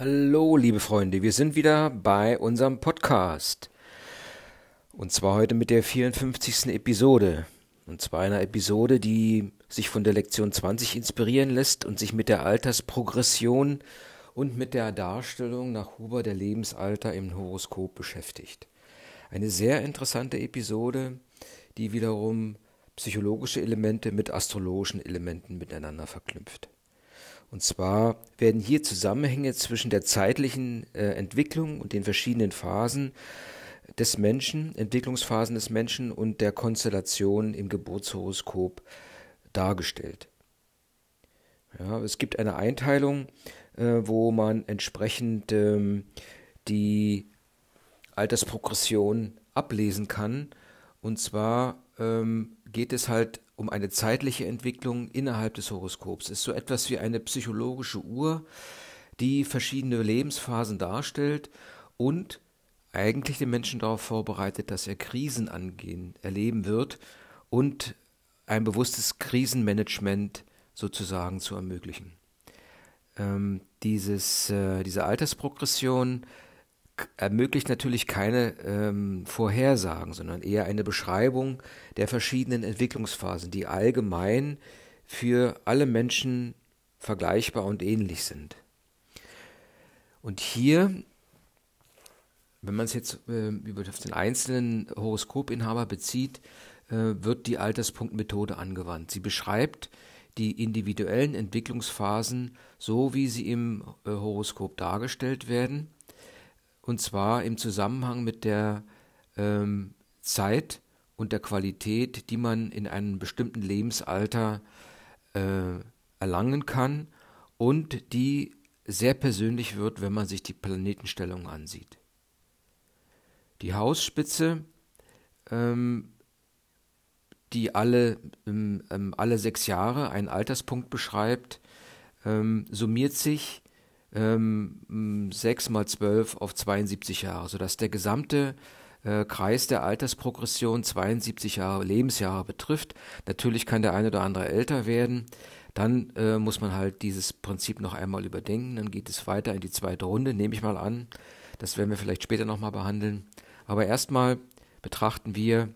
Hallo, liebe Freunde, wir sind wieder bei unserem Podcast. Und zwar heute mit der 54. Episode. Und zwar einer Episode, die sich von der Lektion 20 inspirieren lässt und sich mit der Altersprogression und mit der Darstellung nach Huber der Lebensalter im Horoskop beschäftigt. Eine sehr interessante Episode, die wiederum psychologische Elemente mit astrologischen Elementen miteinander verknüpft. Und zwar werden hier Zusammenhänge zwischen der zeitlichen äh, Entwicklung und den verschiedenen Phasen des Menschen, Entwicklungsphasen des Menschen und der Konstellation im Geburtshoroskop dargestellt. Ja, es gibt eine Einteilung, äh, wo man entsprechend ähm, die Altersprogression ablesen kann. Und zwar ähm, geht es halt um eine zeitliche Entwicklung innerhalb des Horoskops. Es ist so etwas wie eine psychologische Uhr, die verschiedene Lebensphasen darstellt und eigentlich den Menschen darauf vorbereitet, dass er Krisen angehen, erleben wird und ein bewusstes Krisenmanagement sozusagen zu ermöglichen. Ähm, dieses, äh, diese Altersprogression ermöglicht natürlich keine ähm, Vorhersagen, sondern eher eine Beschreibung der verschiedenen Entwicklungsphasen, die allgemein für alle Menschen vergleichbar und ähnlich sind. Und hier, wenn man es jetzt äh, über den einzelnen Horoskopinhaber bezieht, äh, wird die Alterspunktmethode angewandt. Sie beschreibt die individuellen Entwicklungsphasen so, wie sie im äh, Horoskop dargestellt werden und zwar im Zusammenhang mit der ähm, Zeit und der Qualität, die man in einem bestimmten Lebensalter äh, erlangen kann und die sehr persönlich wird, wenn man sich die Planetenstellung ansieht. Die Hausspitze, ähm, die alle, ähm, ähm alle sechs Jahre einen Alterspunkt beschreibt, ähm, summiert sich ähm, 6 mal 12 auf 72 Jahre, sodass der gesamte äh, Kreis der Altersprogression 72 Jahre Lebensjahre betrifft. Natürlich kann der eine oder andere älter werden. Dann äh, muss man halt dieses Prinzip noch einmal überdenken. Dann geht es weiter in die zweite Runde, nehme ich mal an. Das werden wir vielleicht später nochmal behandeln. Aber erstmal betrachten wir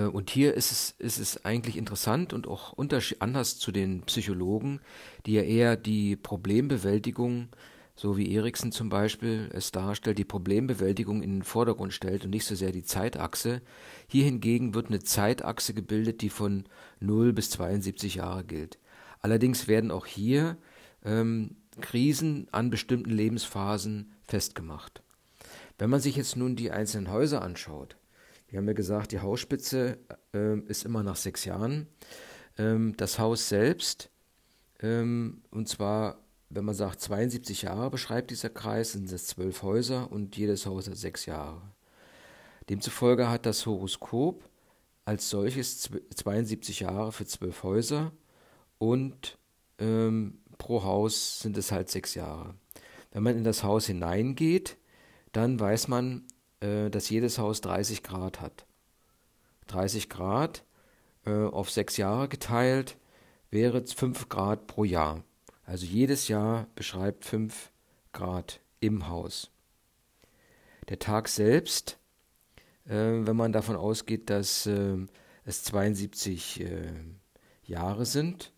und hier ist es, ist es eigentlich interessant und auch anders zu den Psychologen, die ja eher die Problembewältigung, so wie Eriksen zum Beispiel es darstellt, die Problembewältigung in den Vordergrund stellt und nicht so sehr die Zeitachse. Hier hingegen wird eine Zeitachse gebildet, die von 0 bis 72 Jahre gilt. Allerdings werden auch hier ähm, Krisen an bestimmten Lebensphasen festgemacht. Wenn man sich jetzt nun die einzelnen Häuser anschaut, wir haben ja gesagt, die Hausspitze äh, ist immer nach sechs Jahren. Ähm, das Haus selbst, ähm, und zwar, wenn man sagt 72 Jahre beschreibt dieser Kreis, sind es zwölf Häuser und jedes Haus hat sechs Jahre. Demzufolge hat das Horoskop als solches 72 Jahre für zwölf Häuser und ähm, pro Haus sind es halt sechs Jahre. Wenn man in das Haus hineingeht, dann weiß man, äh, dass jedes Haus 30 Grad hat. 30 Grad äh, auf sechs Jahre geteilt wäre 5 Grad pro Jahr. Also jedes Jahr beschreibt 5 Grad im Haus. Der Tag selbst, äh, wenn man davon ausgeht, dass äh, es 72 äh, Jahre sind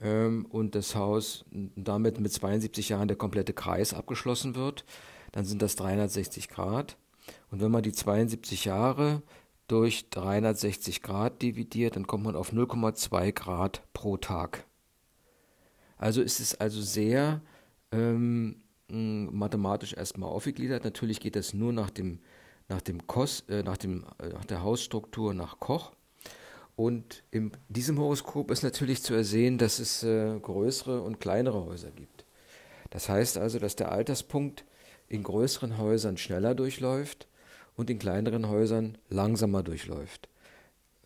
ähm, und das Haus damit mit 72 Jahren der komplette Kreis abgeschlossen wird, dann sind das 360 Grad. Und wenn man die 72 Jahre durch 360 Grad dividiert, dann kommt man auf 0,2 Grad pro Tag. Also ist es also sehr ähm, mathematisch erstmal aufgegliedert. Natürlich geht das nur nach dem nach dem Kos, äh, nach dem äh, nach der Hausstruktur nach Koch. Und in diesem Horoskop ist natürlich zu ersehen, dass es äh, größere und kleinere Häuser gibt. Das heißt also, dass der Alterspunkt in größeren Häusern schneller durchläuft und in kleineren Häusern langsamer durchläuft.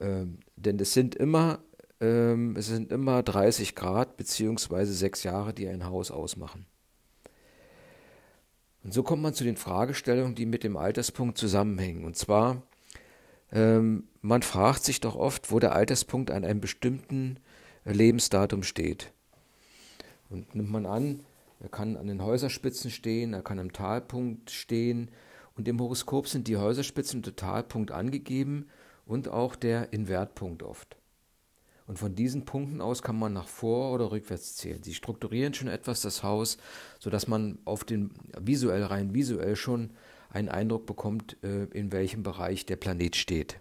Ähm, denn es sind immer ähm, es sind immer 30 Grad beziehungsweise sechs Jahre, die ein Haus ausmachen. Und so kommt man zu den Fragestellungen, die mit dem Alterspunkt zusammenhängen. Und zwar, ähm, man fragt sich doch oft, wo der Alterspunkt an einem bestimmten Lebensdatum steht. Und nimmt man an, Er kann an den Häuserspitzen stehen, er kann am Talpunkt stehen. Und im Horoskop sind die Häuserspitzen und der Talpunkt angegeben und auch der Invertpunkt oft. Und von diesen Punkten aus kann man nach vor oder rückwärts zählen. Sie strukturieren schon etwas das Haus, sodass man auf den visuell rein visuell schon einen Eindruck bekommt, äh, in welchem Bereich der Planet steht.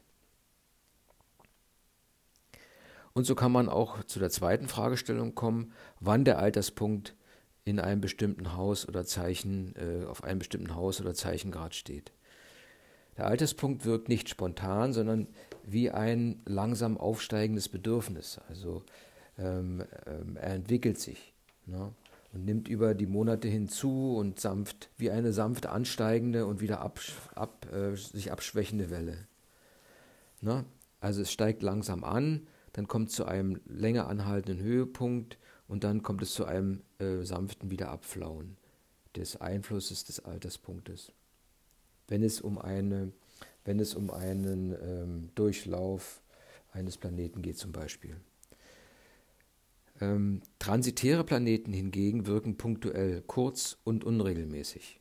Und so kann man auch zu der zweiten Fragestellung kommen, wann der Alterspunkt in einem bestimmten Haus oder Zeichen, äh, auf einem bestimmten Haus oder Zeichengrad steht. Der Alterspunkt wirkt nicht spontan, sondern wie ein langsam aufsteigendes Bedürfnis. Also ähm, ähm, er entwickelt sich ne, und nimmt über die Monate hinzu und sanft, wie eine sanft ansteigende und wieder ab, ab, äh, sich abschwächende Welle. Ne? Also es steigt langsam an, dann kommt zu einem länger anhaltenden Höhepunkt und dann kommt es zu einem äh, sanften Wiederabflauen des Einflusses des Alterspunktes. Wenn es um, eine, wenn es um einen ähm, Durchlauf eines Planeten geht zum Beispiel. Ähm, transitäre Planeten hingegen wirken punktuell, kurz und unregelmäßig.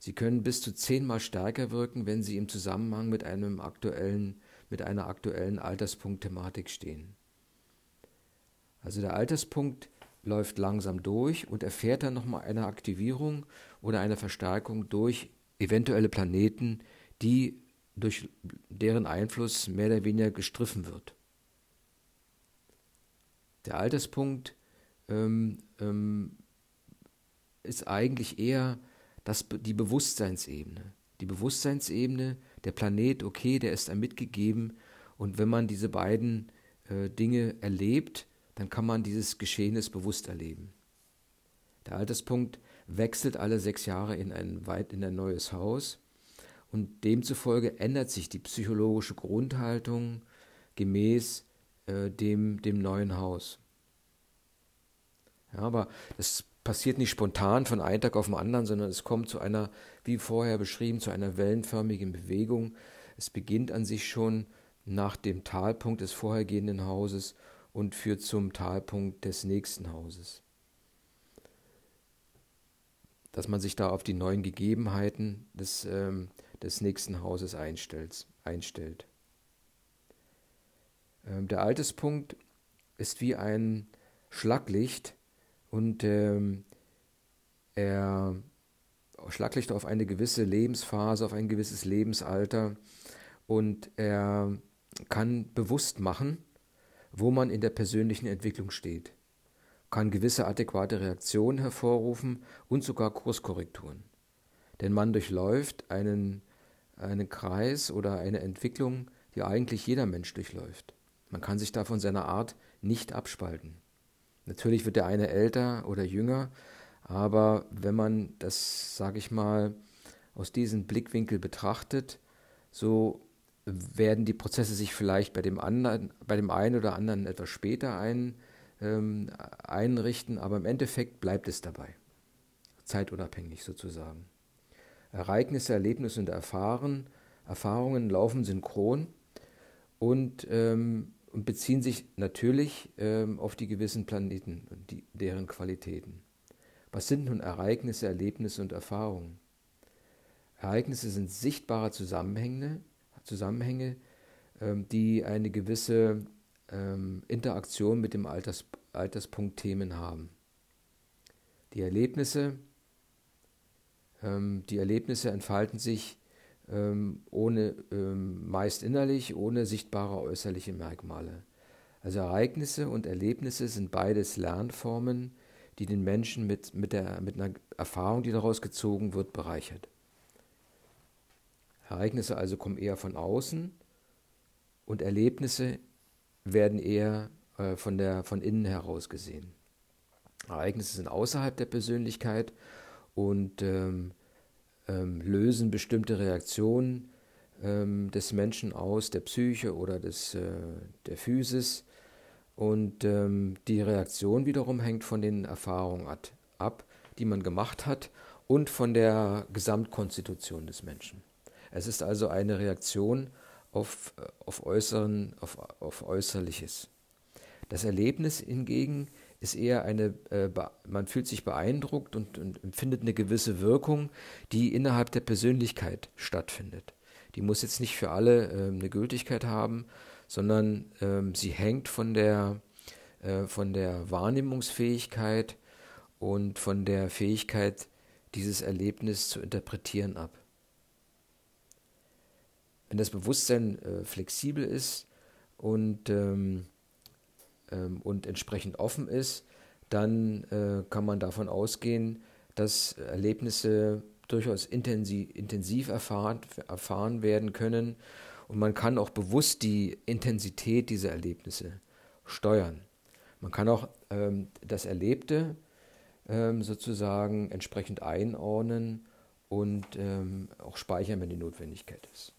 Sie können bis zu zehnmal stärker wirken, wenn sie im Zusammenhang mit einem aktuellen mit einer aktuellen Alterspunktthematik stehen. Also der Alterspunkt läuft langsam durch und erfährt dann nochmal eine Aktivierung oder eine Verstärkung durch eventuelle Planeten, die durch deren Einfluss mehr oder weniger gestriffen wird. Der Alterspunkt ähm, ähm, ist eigentlich eher das, die Bewusstseinsebene. Die Bewusstseinsebene, der Planet, okay, der ist einem mitgegeben. Und wenn man diese beiden äh, Dinge erlebt, dann kann man dieses Geschehnis bewusst erleben. Der Alterspunkt wechselt alle sechs Jahre in ein, weit in ein neues Haus und demzufolge ändert sich die psychologische Grundhaltung gemäß äh, dem, dem neuen Haus. Ja, aber das passiert nicht spontan von einem Tag auf den anderen, sondern es kommt zu einer, wie vorher beschrieben, zu einer wellenförmigen Bewegung. Es beginnt an sich schon nach dem Talpunkt des vorhergehenden Hauses und führt zum Talpunkt des nächsten Hauses. Dass man sich da auf die neuen Gegebenheiten des, ähm, des nächsten Hauses einstellt. einstellt. Ähm, der Alterspunkt ist wie ein Schlaglicht, und ähm, er Schlaglicht auf eine gewisse Lebensphase, auf ein gewisses Lebensalter und er kann bewusst machen, wo man in der persönlichen Entwicklung steht, kann gewisse adäquate Reaktionen hervorrufen und sogar Kurskorrekturen. Denn man durchläuft einen, einen Kreis oder eine Entwicklung, die eigentlich jeder Mensch durchläuft. Man kann sich da von seiner Art nicht abspalten. Natürlich wird der eine älter oder jünger, aber wenn man das, sage ich mal, aus diesem Blickwinkel betrachtet, so werden die Prozesse sich vielleicht bei dem anderen, bei dem einen oder anderen etwas später ein, ähm, einrichten, aber im Endeffekt bleibt es dabei. Zeitunabhängig sozusagen. Ereignisse, Erlebnisse und Erfahren, Erfahrungen laufen synchron und ähm, und beziehen sich natürlich ähm, auf die gewissen Planeten und die, deren Qualitäten. Was sind nun Ereignisse, Erlebnisse und Erfahrungen? Ereignisse sind sichtbare Zusammenhänge, Zusammenhänge ähm, die eine gewisse ähm, Interaktion mit dem Alters, Alterspunkt Themen haben. Die Erlebnisse, ähm, die Erlebnisse entfalten sich ohne meist innerlich, ohne sichtbare äußerliche Merkmale. Also Ereignisse und Erlebnisse sind beides Lernformen, die den Menschen mit, mit, der, mit einer Erfahrung, die daraus gezogen wird, bereichert. Ereignisse also kommen eher von außen und Erlebnisse werden eher äh, von, der, von innen heraus gesehen. Ereignisse sind außerhalb der Persönlichkeit und ähm, ähm, lösen bestimmte Reaktionen ähm, des Menschen aus, der Psyche oder des, äh, der Physis. Und ähm, die Reaktion wiederum hängt von den Erfahrungen ab, die man gemacht hat und von der Gesamtkonstitution des Menschen. Es ist also eine Reaktion auf, auf, Äußeren, auf, auf Äußerliches. Das Erlebnis hingegen ist eher eine, äh, man fühlt sich beeindruckt und, und empfindet eine gewisse Wirkung, die innerhalb der Persönlichkeit stattfindet. Die muss jetzt nicht für alle äh, eine Gültigkeit haben, sondern ähm, sie hängt von der, äh, von der Wahrnehmungsfähigkeit und von der Fähigkeit, dieses Erlebnis zu interpretieren ab. Wenn das Bewusstsein äh, flexibel ist und, ähm, ähm, und entsprechend offen ist, dann äh, kann man davon ausgehen, dass Erlebnisse durchaus intensiv, intensiv erfahren, erfahren werden können und man kann auch bewusst die Intensität dieser Erlebnisse steuern. Man kann auch ähm, das Erlebte ähm, sozusagen entsprechend einordnen und ähm, auch speichern, wenn die Notwendigkeit ist.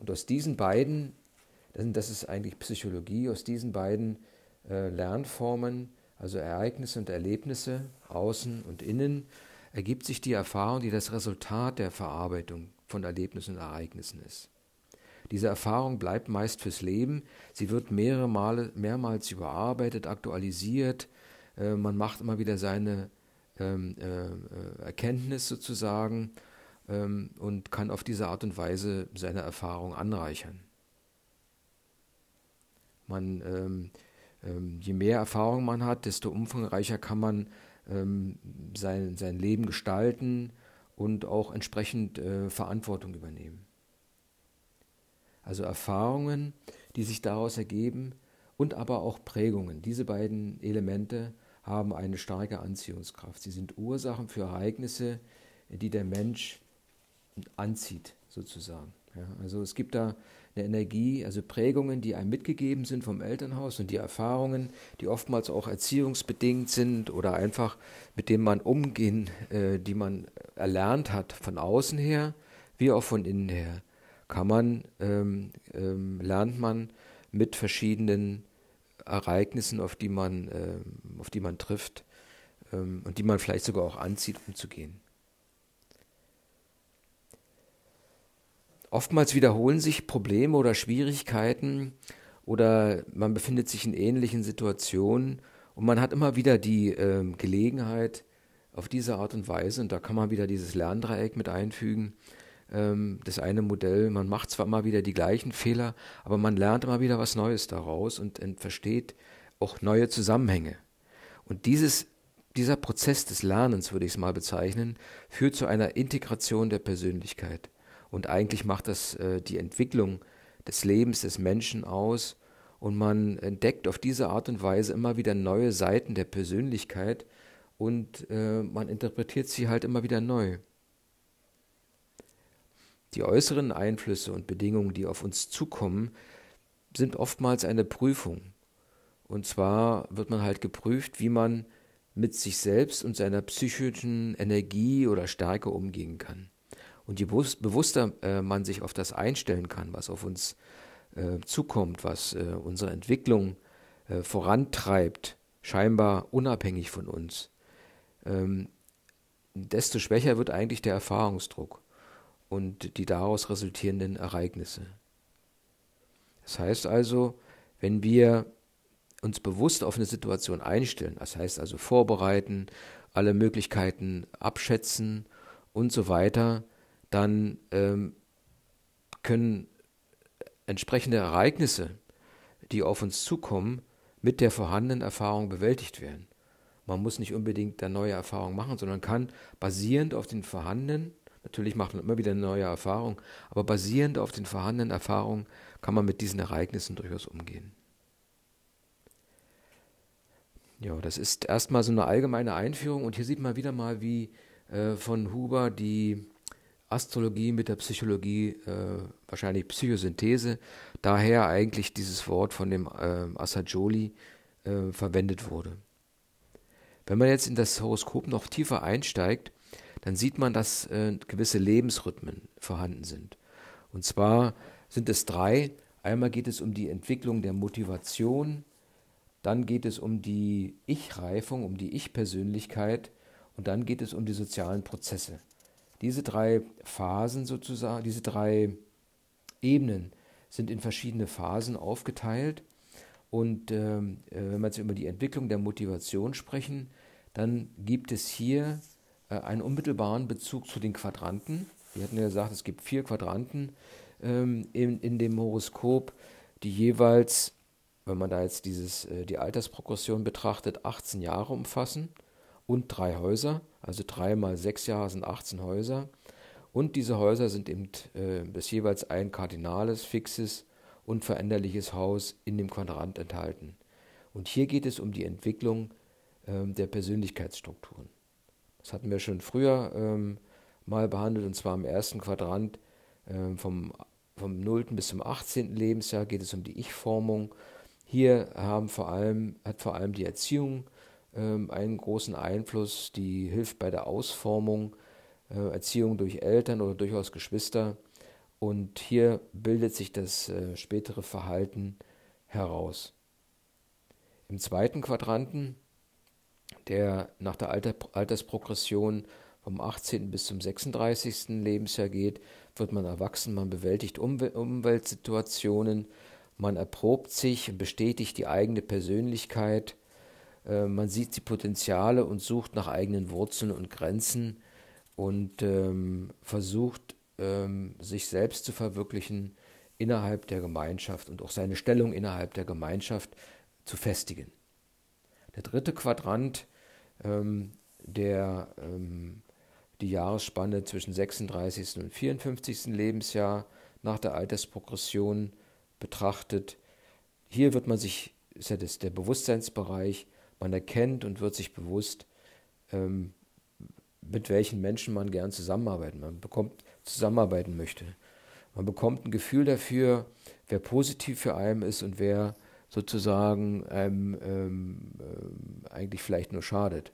Und aus diesen beiden, das ist eigentlich Psychologie, aus diesen beiden äh, Lernformen, also Ereignisse und Erlebnisse, außen und innen, ergibt sich die Erfahrung, die das Resultat der Verarbeitung von Erlebnissen und Ereignissen ist. Diese Erfahrung bleibt meist fürs Leben. Sie wird mehrere Male, mehrmals überarbeitet, aktualisiert. Äh, man macht immer wieder seine ähm, äh, Erkenntnis sozusagen ähm, und kann auf diese Art und Weise seine Erfahrung anreichern. Man, ähm, ähm je mehr Erfahrung man hat, desto umfangreicher kann man ähm, sein, sein Leben gestalten und auch entsprechend äh, Verantwortung übernehmen. Also Erfahrungen, die sich daraus ergeben und aber auch Prägungen. Diese beiden Elemente haben eine starke Anziehungskraft. Sie sind Ursachen für Ereignisse, die der Mensch anzieht, sozusagen. Ja, also es gibt da eine Energie, also Prägungen, die einem mitgegeben sind vom Elternhaus und die Erfahrungen, die oftmals auch erziehungsbedingt sind oder einfach mit denen man umgehen, äh, die man erlernt hat von außen her, wie auch von innen her kann man, ähm, ähm, lernt man mit verschiedenen Ereignissen, auf die man, ähm, auf die man trifft ähm, und die man vielleicht sogar auch anzieht, umzugehen. Oftmals wiederholen sich Probleme oder Schwierigkeiten oder man befindet sich in ähnlichen Situationen und man hat immer wieder die äh, Gelegenheit, auf diese Art und Weise, und da kann man wieder dieses Lerndreieck mit einfügen, ähm, das eine Modell, man macht zwar immer wieder die gleichen Fehler, aber man lernt immer wieder was Neues daraus und, versteht auch neue Zusammenhänge. Und dieses, dieser Prozess des Lernens, würde ich es mal bezeichnen, führt zu einer Integration der Persönlichkeit. Und eigentlich macht das äh, die Entwicklung des Lebens des Menschen aus und man entdeckt auf diese Art und Weise immer wieder neue Seiten der Persönlichkeit und äh, man interpretiert sie halt immer wieder neu. Die äußeren Einflüsse und Bedingungen, die auf uns zukommen, sind oftmals eine Prüfung. Und zwar wird man halt geprüft, wie man mit sich selbst und seiner psychischen Energie oder Stärke umgehen kann. Und je bewusster äh, man sich auf das einstellen kann, was auf uns äh, zukommt, was äh, unsere Entwicklung äh, vorantreibt, scheinbar unabhängig von uns, ähm, desto schwächer wird eigentlich der Erfahrungsdruck und die daraus resultierenden Ereignisse. Das heißt also, wenn wir uns bewusst auf eine Situation einstellen, das heißt also vorbereiten, alle Möglichkeiten abschätzen und so weiter, dann ähm, können entsprechende Ereignisse, die auf uns zukommen, mit der vorhandenen Erfahrung bewältigt werden. Man muss nicht unbedingt eine neue Erfahrung machen, sondern kann basierend auf den vorhandenen Natürlich macht man immer wieder neue Erfahrung, aber basierend auf den vorhandenen Erfahrungen kann man mit diesen Ereignissen durchaus umgehen. Ja, das ist erstmal so eine allgemeine Einführung und hier sieht man wieder mal, wie äh, von Huber die Astrologie mit der Psychologie, äh, wahrscheinlich Psychosynthese, daher eigentlich dieses Wort von dem äh, Assagioli äh, verwendet wurde. Wenn man jetzt in das Horoskop noch tiefer einsteigt, dann sieht man, dass äh, gewisse Lebensrhythmen vorhanden sind. Und zwar sind es drei. Einmal geht es um die Entwicklung der Motivation, dann geht es um die Ich-Reifung, um die Ich-Persönlichkeit und dann geht es um die sozialen Prozesse. Diese drei Phasen sozusagen, diese drei Ebenen sind in verschiedene Phasen aufgeteilt Und ähm, äh, wenn wir jetzt über die Entwicklung der Motivation sprechen, dann gibt es hier äh, einen unmittelbaren Bezug zu den Quadranten. Wir hatten ja gesagt, es gibt vier Quadranten ähm, in, in dem Horoskop, die jeweils, wenn man da jetzt dieses, äh, die Altersprogression betrachtet, 18 Jahre umfassen und drei Häuser. Also drei mal sechs Jahre sind 18 Häuser. Und diese Häuser sind eben äh, das jeweils ein kardinales, fixes und veränderliches Haus in dem Quadrant enthalten. Und hier geht es um die Entwicklung ähm, der Persönlichkeitsstrukturen. Das hatten wir schon früher ähm, mal behandelt, und zwar im ersten Quadrant ähm, vom, vom 0. bis zum 18. Lebensjahr geht es um die Ich-Formung. Hier haben vor allem, hat vor allem die Erziehung ähm, einen großen Einfluss, die hilft bei der Ausformung, äh, Erziehung durch Eltern oder durchaus Geschwister. Und hier bildet sich das äh, spätere Verhalten heraus. Im zweiten Quadranten, der nach der Alter, Altersprogression vom 18. bis zum 36. Lebensjahr geht, wird man erwachsen, man bewältigt Umwel Umweltsituationen, man erprobt sich und bestätigt die eigene Persönlichkeit, äh, man sieht die Potenziale und sucht nach eigenen Wurzeln und Grenzen und ähm, versucht, ähm, sich selbst zu verwirklichen innerhalb der Gemeinschaft und auch seine Stellung innerhalb der Gemeinschaft zu festigen. Der dritte Quadrant, ähm, der ähm, die Jahresspanne zwischen 36. und 54. Lebensjahr nach der Altersprogression betrachtet. Hier wird man sich, ist ja das der Bewusstseinsbereich, man erkennt und wird sich bewusst, ähm, mit welchen Menschen man gern zusammenarbeiten. Man bekommt zusammenarbeiten möchte. Man bekommt ein Gefühl dafür, wer positiv für einen ist und wer sozusagen einem ähm, äh, eigentlich vielleicht nur schadet.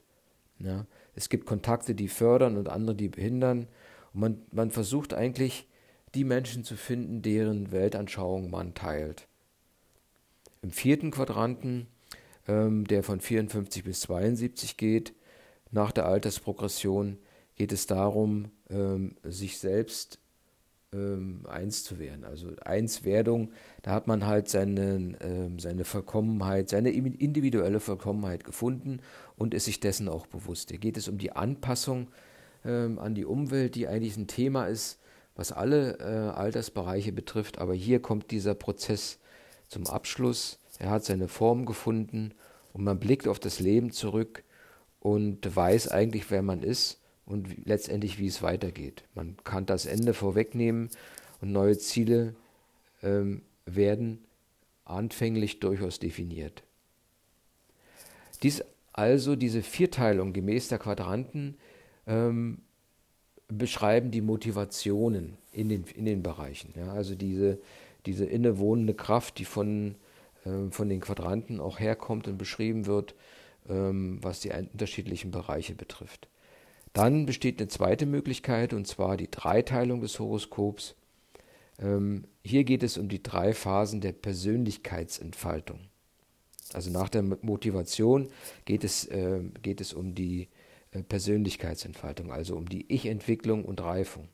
Ja? Es gibt Kontakte, die fördern und andere, die behindern. Und man, man versucht eigentlich, die Menschen zu finden, deren Weltanschauung man teilt. Im vierten Quadranten, ähm, der von 54 bis 72 geht, nach der Altersprogression, geht es darum, ähm, sich selbst ähm, eins zu werden. Also Einswerdung, da hat man halt seine, ähm, seine Vollkommenheit, seine individuelle Vollkommenheit gefunden und ist sich dessen auch bewusst. Hier geht es um die Anpassung ähm, an die Umwelt, die eigentlich ein Thema ist, was alle äh, Altersbereiche betrifft. Aber hier kommt dieser Prozess zum Abschluss. Er hat seine Form gefunden und man blickt auf das Leben zurück und weiß eigentlich, wer man ist und letztendlich, wie es weitergeht. Man kann das Ende vorwegnehmen und neue Ziele ähm, werden anfänglich durchaus definiert. Dies also, diese Vierteilung gemäß der Quadranten, ähm, beschreiben die Motivationen in den, in den Bereichen. Ja, also diese, diese innewohnende Kraft, die von, von den Quadranten auch herkommt und beschrieben wird, ähm, was die unterschiedlichen Bereiche betrifft. Dann besteht eine zweite Möglichkeit, und zwar die Dreiteilung des Horoskops. Ähm, hier geht es um die drei Phasen der Persönlichkeitsentfaltung. Also nach der Motivation geht es, geht es um die äh, Persönlichkeitsentfaltung, also um die Ich-Entwicklung und Reifung.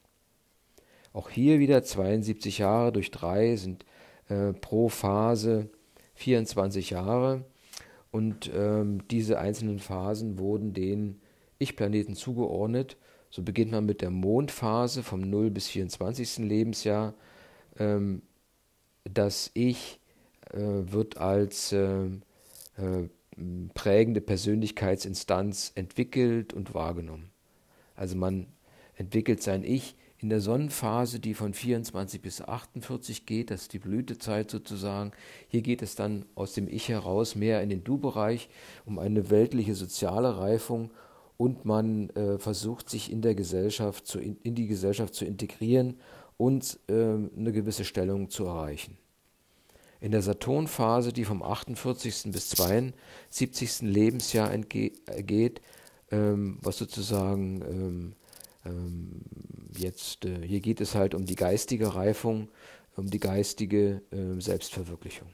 Auch hier wieder 72 Jahre durch drei sind äh, pro Phase 24 Jahre. Und ähm, diese einzelnen Phasen wurden den ich-Planeten zugeordnet. So beginnt man mit der Mondphase vom 0 bis 24. Lebensjahr. Ähm, das Ich äh, wird als äh, äh, prägende Persönlichkeitsinstanz entwickelt und wahrgenommen. Also man entwickelt sein Ich in der Sonnenphase, die von 24 bis 48 geht, das ist die Blütezeit sozusagen. Hier geht es dann aus dem Ich heraus mehr in den Du-Bereich, um eine weltliche soziale Reifung und man äh, versucht sich in der Gesellschaft zu, in, in die Gesellschaft zu integrieren und äh, eine gewisse Stellung zu erreichen. In der Saturnphase, die vom 48. bis 72. Lebensjahr geht, ähm, was sozusagen ähm, ähm, jetzt, äh, hier geht es halt um die geistige Reifung, um die geistige äh, Selbstverwirklichung.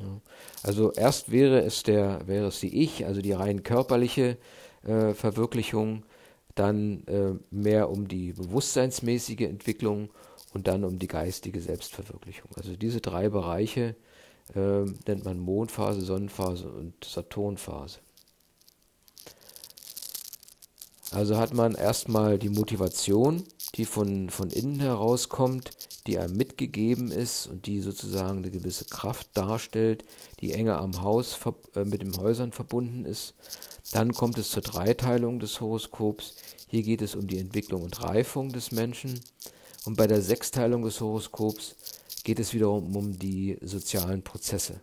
Ja. Also erst wäre es der, wäre es die Ich, also die rein körperliche äh, Verwirklichung, dann äh, mehr um die bewusstseinsmäßige Entwicklung und dann um die geistige Selbstverwirklichung. Also diese drei Bereiche äh, nennt man Mondphase, Sonnenphase und Saturnphase. Also hat man erstmal die Motivation, die von, von innen herauskommt, die einem mitgegeben ist und die sozusagen eine gewisse Kraft darstellt, die enger am Haus äh, mit den Häusern verbunden ist. Dann kommt es zur Dreiteilung des Horoskops. Hier geht es um die Entwicklung und Reifung des Menschen. Und bei der Sechsteilung des Horoskops geht es wiederum um die sozialen Prozesse.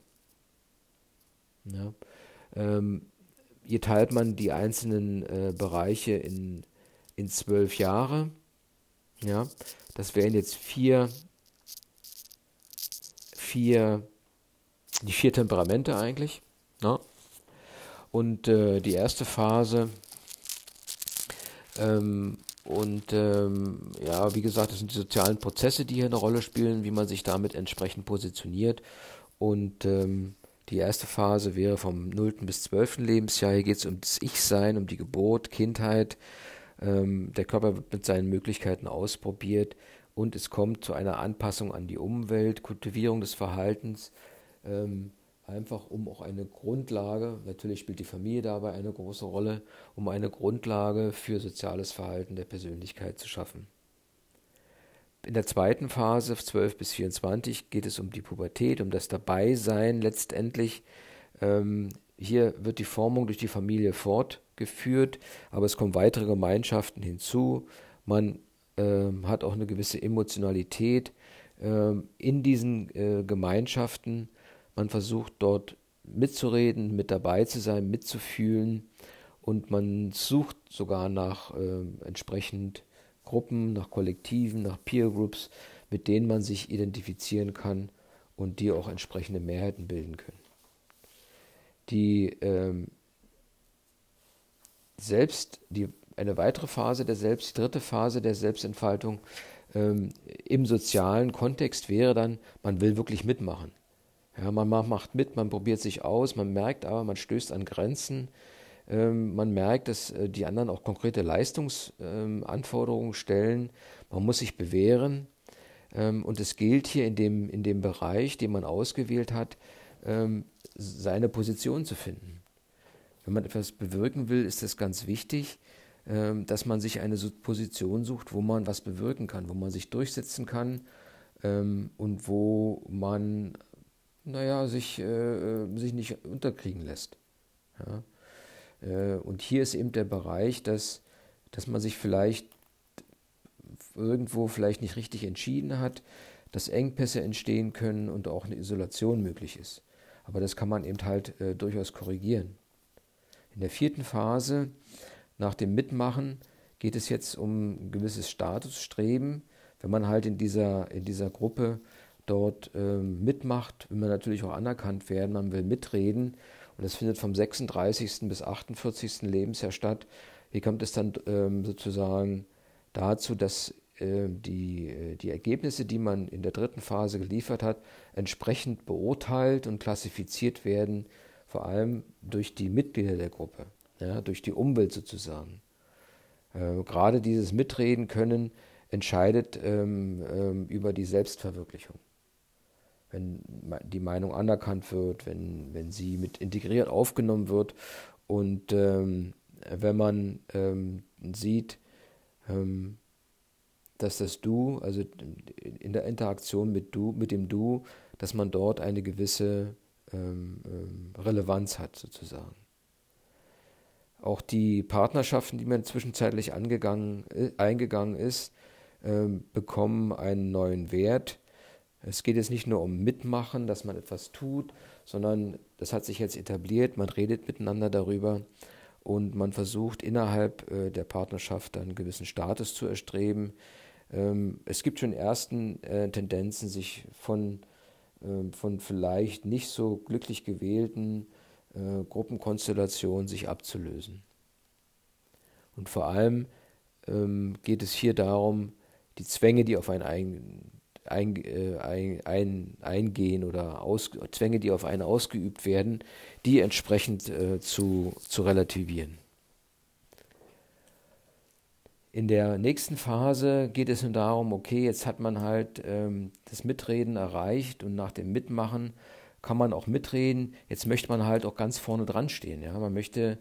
Ja. Ähm, hier teilt man die einzelnen äh, Bereiche in, in zwölf Jahre. Ja, das wären jetzt vier, vier, die vier Temperamente eigentlich. Ja. Und äh, die erste Phase ähm, und ähm, ja, wie gesagt, das sind die sozialen Prozesse, die hier eine Rolle spielen, wie man sich damit entsprechend positioniert. Und ähm, die erste Phase wäre vom 0. bis 12. Lebensjahr. Hier geht es um das Ich-Sein, um die Geburt, Kindheit. Ähm, der Körper wird mit seinen Möglichkeiten ausprobiert und es kommt zu einer Anpassung an die Umwelt, Kultivierung des Verhaltens. Ähm, einfach um auch eine Grundlage, natürlich spielt die Familie dabei eine große Rolle, um eine Grundlage für soziales Verhalten der Persönlichkeit zu schaffen. In der zweiten Phase, 12 bis 24, geht es um die Pubertät, um das Dabeisein letztendlich. Ähm, hier wird die Formung durch die Familie fortgeführt, aber es kommen weitere Gemeinschaften hinzu. Man äh, hat auch eine gewisse Emotionalität äh, in diesen äh, Gemeinschaften man versucht dort mitzureden, mit dabei zu sein, mitzufühlen und man sucht sogar nach äh, entsprechend Gruppen, nach Kollektiven, nach Peer Groups, mit denen man sich identifizieren kann und die auch entsprechende Mehrheiten bilden können. Die ähm, selbst die eine weitere Phase der Selbst, die dritte Phase der Selbstentfaltung ähm, im sozialen Kontext wäre dann, man will wirklich mitmachen. Ja, man macht mit, man probiert sich aus, man merkt aber, man stößt an Grenzen. Ähm, man merkt, dass äh, die anderen auch konkrete Leistungsanforderungen ähm, stellen. Man muss sich bewähren. Ähm, und es gilt hier in dem, in dem Bereich, den man ausgewählt hat, seine Position zu finden. Wenn man etwas bewirken will, ist es ganz wichtig, dass man sich eine Position sucht, wo man was bewirken kann, wo man sich durchsetzen kann und wo man naja, sich, äh, äh, sich nicht unterkriegen lässt. Ja. Äh, und hier ist eben der Bereich, dass, dass man sich vielleicht irgendwo vielleicht nicht richtig entschieden hat, dass Engpässe entstehen können und auch eine Isolation möglich ist. Aber das kann man eben halt äh, durchaus korrigieren. In der vierten Phase, nach dem Mitmachen, geht es jetzt um ein gewisses Statusstreben. Wenn man halt in dieser, in dieser Gruppe dort ähm, mitmacht, will man natürlich auch anerkannt werden, man will mitreden. Und das findet vom 36. bis 48. Lebensjahr statt. Hier kommt es dann ähm, sozusagen dazu, dass äh, die, die Ergebnisse, die man in der dritten Phase geliefert hat, entsprechend beurteilt und klassifiziert werden, vor allem durch die Mitglieder der Gruppe, ja, durch die Umwelt sozusagen. Äh, gerade dieses Mitreden können entscheidet ähm, ähm, über die Selbstverwirklichung wenn die Meinung anerkannt wird, wenn, wenn sie mit integriert aufgenommen wird und ähm, wenn man ähm, sieht, ähm, dass das Du, also in der Interaktion mit Du, mit dem Du, dass man dort eine gewisse ähm, ähm, Relevanz hat sozusagen. Auch die Partnerschaften, die man zwischenzeitlich angegangen, äh, eingegangen ist, ähm, bekommen einen neuen Wert es geht jetzt nicht nur um Mitmachen, dass man etwas tut, sondern das hat sich jetzt etabliert, man redet miteinander darüber und man versucht innerhalb äh, der Partnerschaft einen gewissen Status zu erstreben. Ähm, es gibt schon ersten äh, Tendenzen, sich von, äh, von vielleicht nicht so glücklich gewählten äh, Gruppenkonstellationen sich abzulösen. Und vor allem ähm, geht es hier darum, die Zwänge, die auf einen ein, äh, ein, ein, eingehen oder aus, Zwänge, die auf einen ausgeübt werden, die entsprechend äh, zu, zu relativieren. In der nächsten Phase geht es nun darum, okay, jetzt hat man halt ähm, das Mitreden erreicht und nach dem Mitmachen kann man auch mitreden. Jetzt möchte man halt auch ganz vorne dran stehen. Ja? Man möchte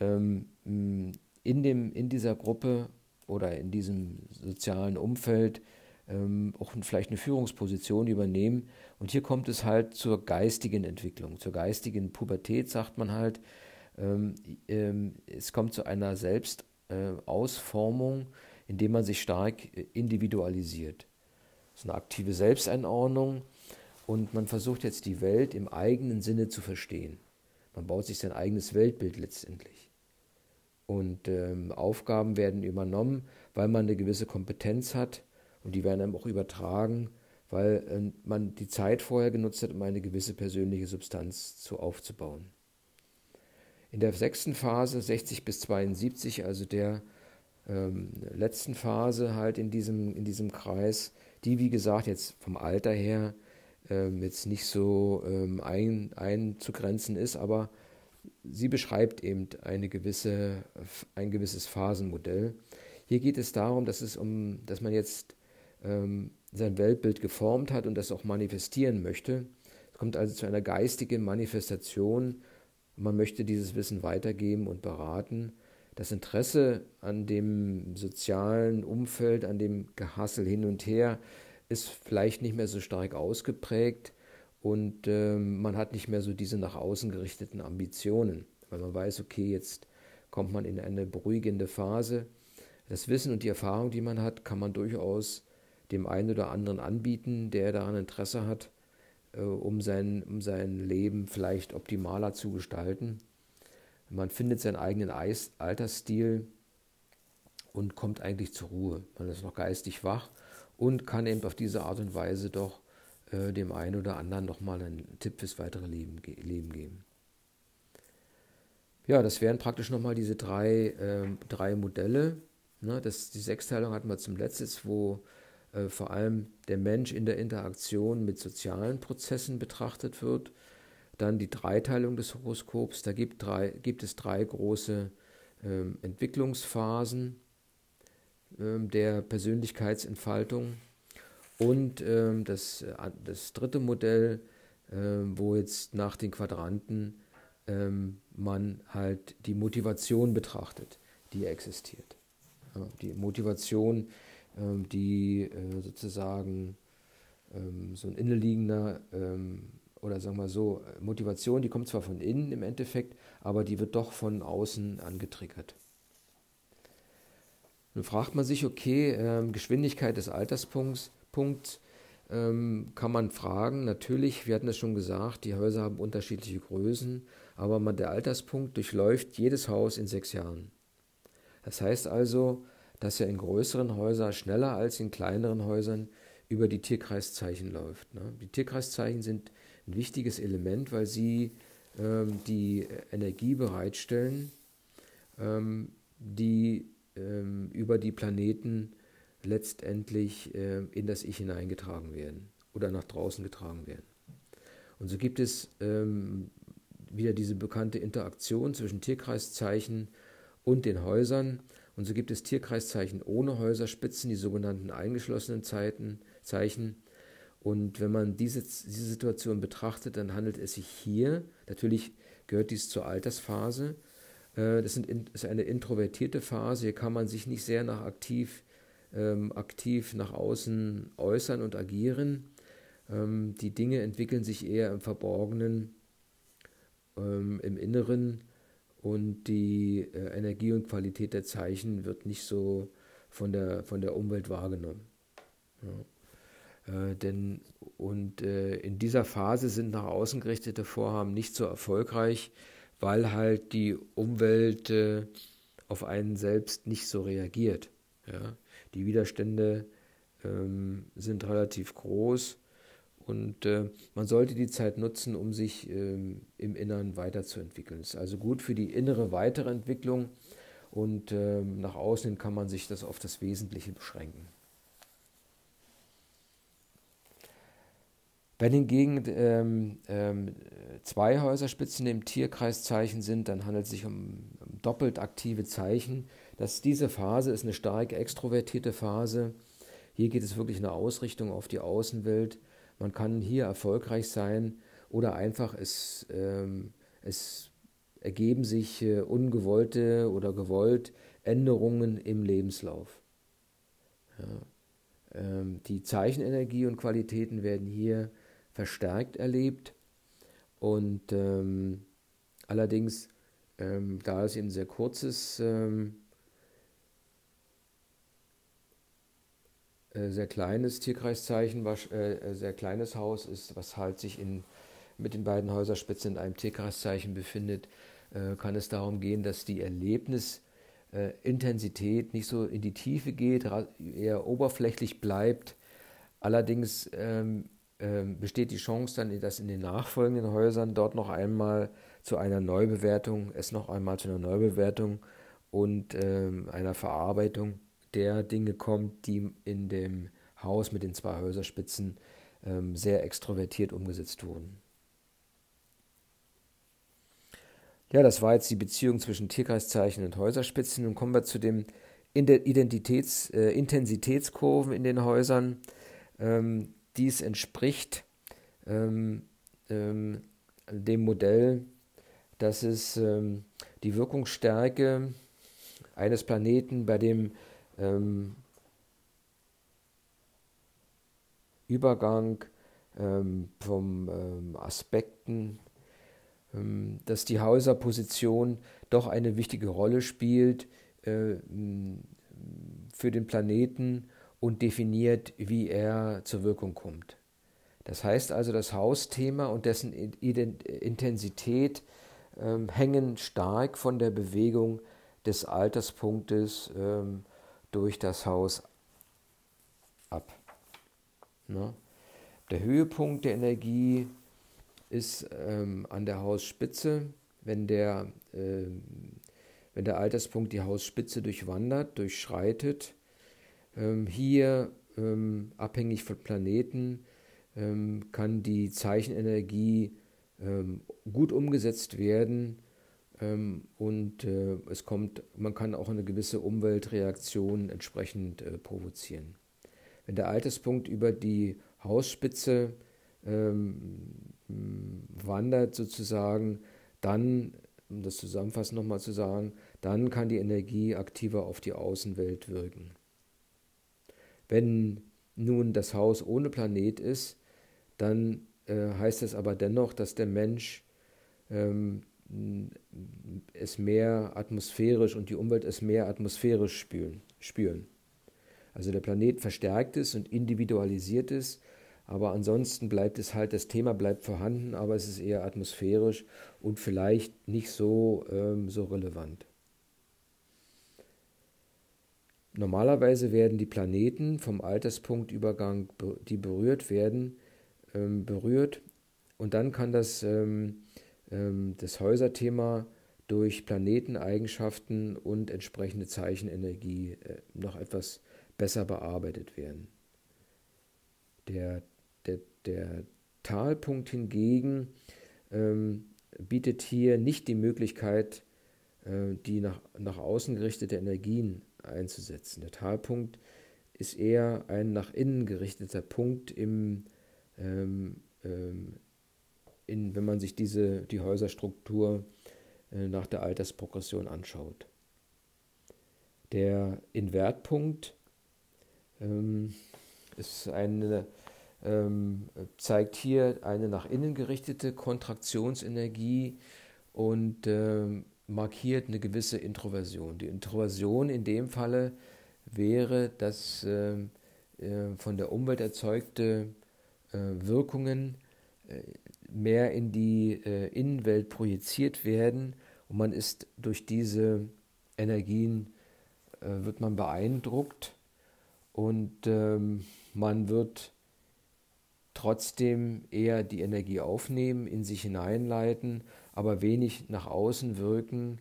ähm, in, dem, in dieser Gruppe oder in diesem sozialen Umfeld ähm, auch vielleicht eine Führungsposition übernehmen. Und hier kommt es halt zur geistigen Entwicklung, zur geistigen Pubertät, sagt man halt. Ähm, ähm, es kommt zu einer Selbstausformung, äh, indem man sich stark äh, individualisiert. Das ist eine aktive Selbsteinordnung und man versucht jetzt die Welt im eigenen Sinne zu verstehen. Man baut sich sein eigenes Weltbild letztendlich. Und ähm, Aufgaben werden übernommen, weil man eine gewisse Kompetenz hat und die werden einem auch übertragen, weil äh, man die Zeit vorher genutzt hat, um eine gewisse persönliche Substanz zu aufzubauen. In der sechsten Phase, 60 bis 72, also der ähm, letzten Phase halt in diesem, in diesem Kreis, die wie gesagt jetzt vom Alter her ähm, jetzt nicht so ähm, ein, einzugrenzen ist, aber sie beschreibt eben eine gewisse, ein gewisses Phasenmodell. Hier geht es darum, dass, es um, dass man jetzt ähm, sein Weltbild geformt hat und das auch manifestieren möchte. Es kommt also zu einer geistigen Manifestation. Man möchte dieses Wissen weitergeben und beraten das Interesse an dem sozialen Umfeld, an dem Gehassel hin und her, ist vielleicht nicht mehr so stark ausgeprägt und äh, man hat nicht mehr so diese nach außen gerichteten Ambitionen, weil man weiß, okay, jetzt kommt man in eine beruhigende Phase. Das Wissen und die Erfahrung, die man hat, kann man durchaus dem einen oder anderen anbieten, der daran Interesse hat, äh, um, sein, um sein Leben vielleicht optimaler zu gestalten. Man findet seinen eigenen Altersstil und kommt eigentlich zur Ruhe. Man ist noch geistig wach und kann eben auf diese Art und Weise doch äh, dem einen oder anderen nochmal einen Tipp fürs weitere Leben, Leben geben. Ja, das wären praktisch nochmal diese drei, äh, drei Modelle. Ne, das, die Sechsteilung hatten wir zum letztes, wo äh, vor allem der Mensch in der Interaktion mit sozialen Prozessen betrachtet wird dann die Dreiteilung des Horoskops. Da gibt, drei, gibt es drei große ähm, Entwicklungsphasen ähm, der Persönlichkeitsentfaltung. Und ähm, das, äh, das dritte Modell, ähm, wo jetzt nach den Quadranten ähm, man halt die Motivation betrachtet, die existiert. Die Motivation, die äh, sozusagen so ein innenliegender oder sagen wir so, Motivation, die kommt zwar von innen im Endeffekt, aber die wird doch von außen angetriggert. Nun fragt man sich, okay, Geschwindigkeit des Alterspunkts Punkt, ähm, kann man fragen. Natürlich, wir hatten es schon gesagt, die Häuser haben unterschiedliche Größen, aber der Alterspunkt durchläuft jedes Haus in sechs Jahren. Das heißt also, dass er in größeren Häusern schneller als in kleineren Häusern über die Tierkreiszeichen läuft. Ne? Die Tierkreiszeichen sind ein wichtiges Element, weil sie ähm, die Energie bereitstellen, ähm, die ähm, über die Planeten letztendlich äh, in das Ich hineingetragen werden oder nach draußen getragen werden. Und so gibt es ähm, wieder diese bekannte Interaktion zwischen Tierkreiszeichen und den Häusern. Und so gibt es Tierkreiszeichen ohne Häuserspitzen, die sogenannten eingeschlossenen Zeiten, Zeichen. Und wenn man diese, diese Situation betrachtet, dann handelt es sich hier, natürlich gehört dies zur Altersphase, äh, das ist eine introvertierte Phase, hier kann man sich nicht sehr nach aktiv, ähm, aktiv nach außen äußern und agieren. Ähm, die Dinge entwickeln sich eher im Verborgenen, ähm, im Inneren und die äh, Energie und Qualität der Zeichen wird nicht so von der, von der Umwelt wahrgenommen. Ja. Äh, denn und äh, in dieser Phase sind nach außen gerichtete Vorhaben nicht so erfolgreich, weil halt die Umwelt äh, auf einen selbst nicht so reagiert. Ja? Die Widerstände ähm, sind relativ groß und äh, man sollte die Zeit nutzen, um sich ähm, im Inneren weiterzuentwickeln. Das ist also gut für die innere weitere Entwicklung und ähm, nach außen kann man sich das auf das Wesentliche beschränken. Wenn hingegen ähm, ähm, zwei Häuserspitzen im Tierkreiszeichen sind, dann handelt es sich um, um doppelt aktive Zeichen. Das, diese Phase ist eine stark extrovertierte Phase. Hier geht es wirklich eine Ausrichtung auf die Außenwelt. Man kann hier erfolgreich sein oder einfach es, ähm, es ergeben sich äh, ungewollte oder gewollt Änderungen im Lebenslauf. Ja. Ähm, die Zeichenenergie und Qualitäten werden hier verstärkt erlebt und ähm, allerdings, ähm, da es eben sehr kurzes, ähm, äh, sehr kleines Tierkreiszeichen, was, äh, sehr kleines Haus ist, was halt sich in, mit den beiden Häuserspitzen in einem Tierkreiszeichen befindet, äh, kann es darum gehen, dass die Erlebnisintensität äh, nicht so in die Tiefe geht, eher oberflächlich bleibt. Allerdings ähm, ähm, besteht die Chance dann, dass in den nachfolgenden Häusern dort noch einmal zu einer Neubewertung, es noch einmal zu einer Neubewertung und ähm, einer Verarbeitung der Dinge kommt, die in dem Haus mit den zwei Häuserspitzen ähm, sehr extrovertiert umgesetzt wurden. Ja, das war jetzt die Beziehung zwischen Tierkreiszeichen und Häuserspitzen. Nun kommen wir zu den Identitäts, äh, Intensitätskurven in den Häusern. Ähm, dies entspricht ähm, ähm, dem Modell, dass es ähm, die Wirkungsstärke eines Planeten bei dem ähm, Übergang ähm, vom ähm, Aspekten, dass die Häuserposition doch eine wichtige Rolle spielt äh, für den Planeten und definiert, wie er zur Wirkung kommt. Das heißt also, das Hausthema und dessen Intensität ähm, hängen stark von der Bewegung des Alterspunktes ähm, durch das Haus ab. Ne? Der Höhepunkt der Energie ist ähm, an der Hausspitze, wenn der, äh, wenn der Alterspunkt die Hausspitze durchwandert, durchschreitet ähm, hier, ähm, abhängig von Planeten, ähm, kann die Zeichenenergie gut umgesetzt werden und äh, es kommt, man kann auch eine gewisse Umweltreaktion entsprechend äh, provozieren. Wenn der Alterspunkt über die Hausspitze wandert sozusagen, dann, um das zusammenfassend nochmal zu sagen, dann kann die Energie aktiver auf die Außenwelt wirken. Wenn nun das Haus ohne Planet ist, dann äh, heißt es aber dennoch, dass der Mensch ähm, es mehr atmosphärisch und die Umwelt es mehr atmosphärisch spüren, spüren. Also der Planet verstärkt es und individualisiert es, aber ansonsten bleibt es halt, das Thema bleibt vorhanden, aber es ist eher atmosphärisch und vielleicht nicht so, ähm, so relevant. Normalerweise werden die Planeten vom Alterspunktübergang, die berührt werden, ähm, berührt und dann kann das, ähm, ähm, das Häuserthema durch Planeteneigenschaften und entsprechende Zeichenenergie äh, noch etwas besser bearbeitet werden. Der, der, der Talpunkt hingegen ähm, bietet hier nicht die Möglichkeit, äh, die nach, nach außen gerichtete Energien einzusetzen. Der Talpunkt ist eher ein nach innen gerichteter Punkt im, ähm, ähm, in, wenn man sich diese, die Häuserstruktur äh, nach der Altersprogression anschaut. Der Invertpunkt ähm, ist eine, ähm, zeigt hier eine nach innen gerichtete Kontraktionsenergie und ähm, markiert eine gewisse Introversion. Die Introversion in dem Falle wäre, dass äh, äh, von der Umwelt erzeugte äh, Wirkungen mehr in die äh, Innenwelt projiziert werden und man ist durch diese Energien äh, wird man beeindruckt und ähm, man wird trotzdem eher die Energie aufnehmen, in sich hineinleiten aber wenig nach außen wirken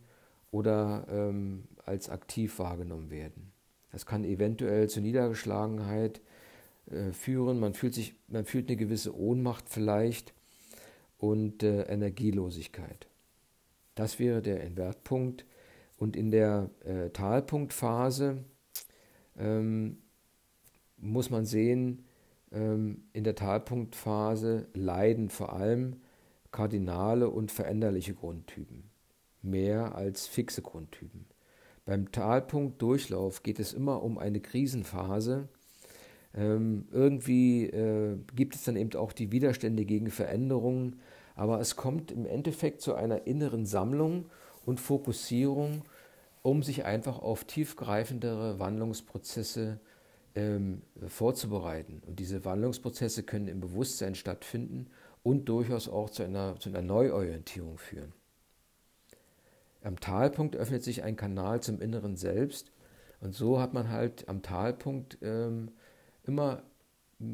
oder ähm, als aktiv wahrgenommen werden. Das kann eventuell zu Niedergeschlagenheit äh, führen. Man fühlt, sich, man fühlt eine gewisse Ohnmacht vielleicht und äh, Energielosigkeit. Das wäre der Invertpunkt. Und in der äh, Talpunktphase ähm, muss man sehen, ähm, in der Talpunktphase leiden vor allem kardinale und veränderliche Grundtypen, mehr als fixe Grundtypen. Beim Talpunkt Durchlauf geht es immer um eine Krisenphase. Ähm, irgendwie äh, gibt es dann eben auch die Widerstände gegen Veränderungen, aber es kommt im Endeffekt zu einer inneren Sammlung und Fokussierung, um sich einfach auf tiefgreifendere Wandlungsprozesse ähm, vorzubereiten. Und diese Wandlungsprozesse können im Bewusstsein stattfinden und durchaus auch zu einer, zu einer Neuorientierung führen. Am Talpunkt öffnet sich ein Kanal zum inneren Selbst und so hat man halt am Talpunkt ähm, immer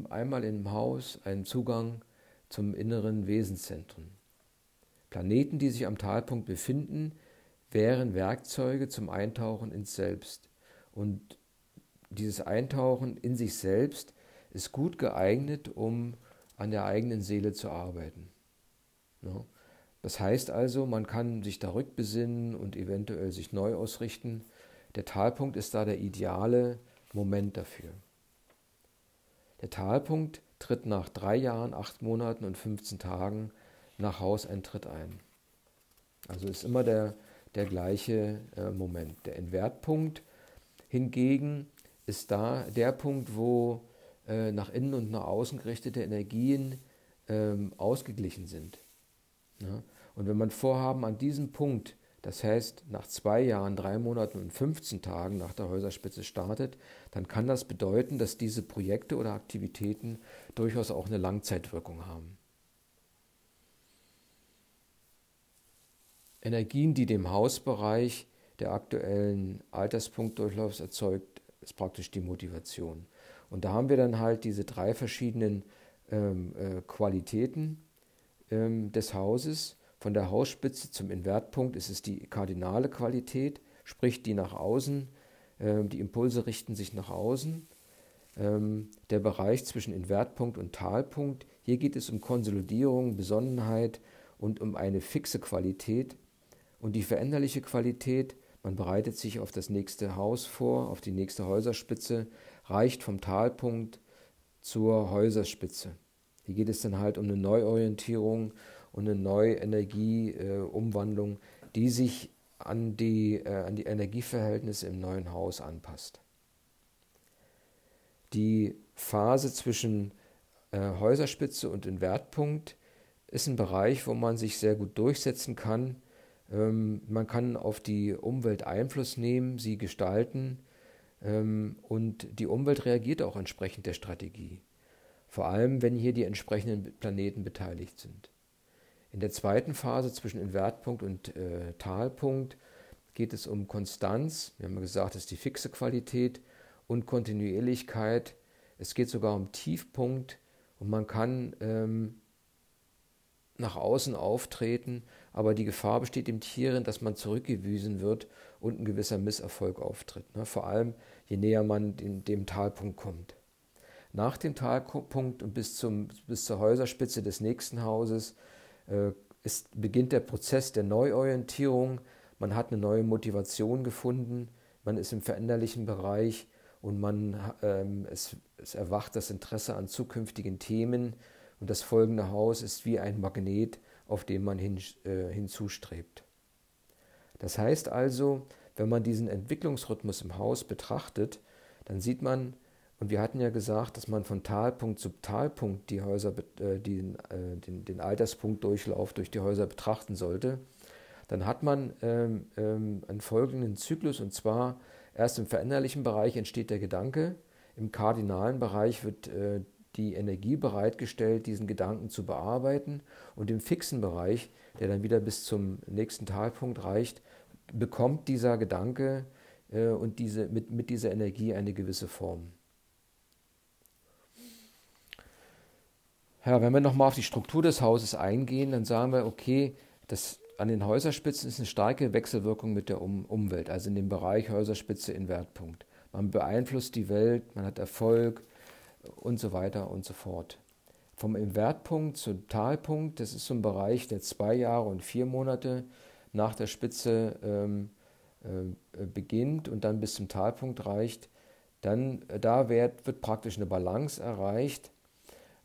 einmal im Haus einen Zugang zum inneren Wesenszentrum. Planeten, die sich am Talpunkt befinden, wären Werkzeuge zum Eintauchen ins Selbst. Und dieses Eintauchen in sich selbst ist gut geeignet, um an der eigenen Seele zu arbeiten. Das heißt also, man kann sich da rückbesinnen und eventuell sich neu ausrichten. Der Talpunkt ist da der ideale Moment dafür. Der Talpunkt tritt nach drei Jahren, acht Monaten und 15 Tagen nach Hauseintritt ein. Also ist immer der, der gleiche äh, Moment. Der Entwertpunkt hingegen ist da der Punkt, wo äh, nach innen und nach außen gerichtete Energien ähm, ausgeglichen sind. Ja? Und wenn man Vorhaben an diesem Punkt, das heißt nach zwei Jahren, drei Monaten und 15 Tagen nach der Häuserspitze startet, dann kann das bedeuten, dass diese Projekte oder Aktivitäten durchaus auch eine Langzeitwirkung haben. Energien, die dem Hausbereich der aktuellen Alterspunktdurchlaufs erzeugt, ist praktisch die Motivation. Und da haben wir dann halt diese drei verschiedenen ähm, äh, Qualitäten ähm, des Hauses. Von der Hausspitze zum Invertpunkt ist es die kardinale Qualität, sprich die nach außen, äh, die Impulse richten sich nach außen. Ähm, der Bereich zwischen Invertpunkt und Talpunkt, hier geht es um Konsolidierung, Besonnenheit und um eine fixe Qualität. Und die veränderliche Qualität, man bereitet sich auf das nächste Haus vor, auf die nächste Häuserspitze, reicht vom Talpunkt zur Häuserspitze. Hier geht es dann halt um eine Neuorientierung und eine neue Energieumwandlung, die sich an die, äh, an die Energieverhältnisse im neuen Haus anpasst. Die Phase zwischen äh, Häuserspitze und Invertpunkt ist ein Bereich, wo man sich sehr gut durchsetzen kann. Ähm, man kann auf die Umwelt Einfluss nehmen, sie gestalten ähm, und die Umwelt reagiert auch entsprechend der Strategie. Vor allem, wenn hier die entsprechenden Planeten beteiligt sind. In der zweiten Phase zwischen Invertpunkt und äh, Talpunkt geht es um Konstanz, wir haben gesagt, das ist die fixe Qualität, und Kontinuierlichkeit. Es geht sogar um Tiefpunkt und man kann ähm, nach außen auftreten, aber die Gefahr besteht im Tieren, dass man zurückgewiesen wird und ein gewisser Misserfolg auftritt. Ne? Vor allem, je näher man dem, dem Talpunkt kommt. Nach dem Talpunkt und bis, zum, bis zur Häuserspitze des nächsten Hauses ist, beginnt der Prozess der Neuorientierung. Man hat eine neue Motivation gefunden, man ist im veränderlichen Bereich und man, ähm, es, es erwacht das Interesse an zukünftigen Themen und das folgende Haus ist wie ein Magnet, auf den man hin, äh, hinzustrebt. Das heißt also, wenn man diesen Entwicklungsrhythmus im Haus betrachtet, dann sieht man, und wir hatten ja gesagt, dass man von Talpunkt zu Talpunkt die Häuser, äh, den, äh, den, den Alterspunktdurchlauf durch die Häuser betrachten sollte. Dann hat man ähm, ähm, einen folgenden Zyklus und zwar erst im veränderlichen Bereich entsteht der Gedanke, im kardinalen Bereich wird äh, die Energie bereitgestellt, diesen Gedanken zu bearbeiten und im fixen Bereich, der dann wieder bis zum nächsten Talpunkt reicht, bekommt dieser Gedanke äh, und diese, mit, mit dieser Energie eine gewisse Form. Ja, wenn wir nochmal auf die Struktur des Hauses eingehen, dann sagen wir, okay, das an den Häuserspitzen ist eine starke Wechselwirkung mit der um Umwelt, also in dem Bereich Häuserspitze in Wertpunkt. Man beeinflusst die Welt, man hat Erfolg und so weiter und so fort. Vom Invertpunkt zum Talpunkt, das ist so ein Bereich, der zwei Jahre und vier Monate nach der Spitze ähm, äh, beginnt und dann bis zum Talpunkt reicht. Dann äh, da wird, wird praktisch eine Balance erreicht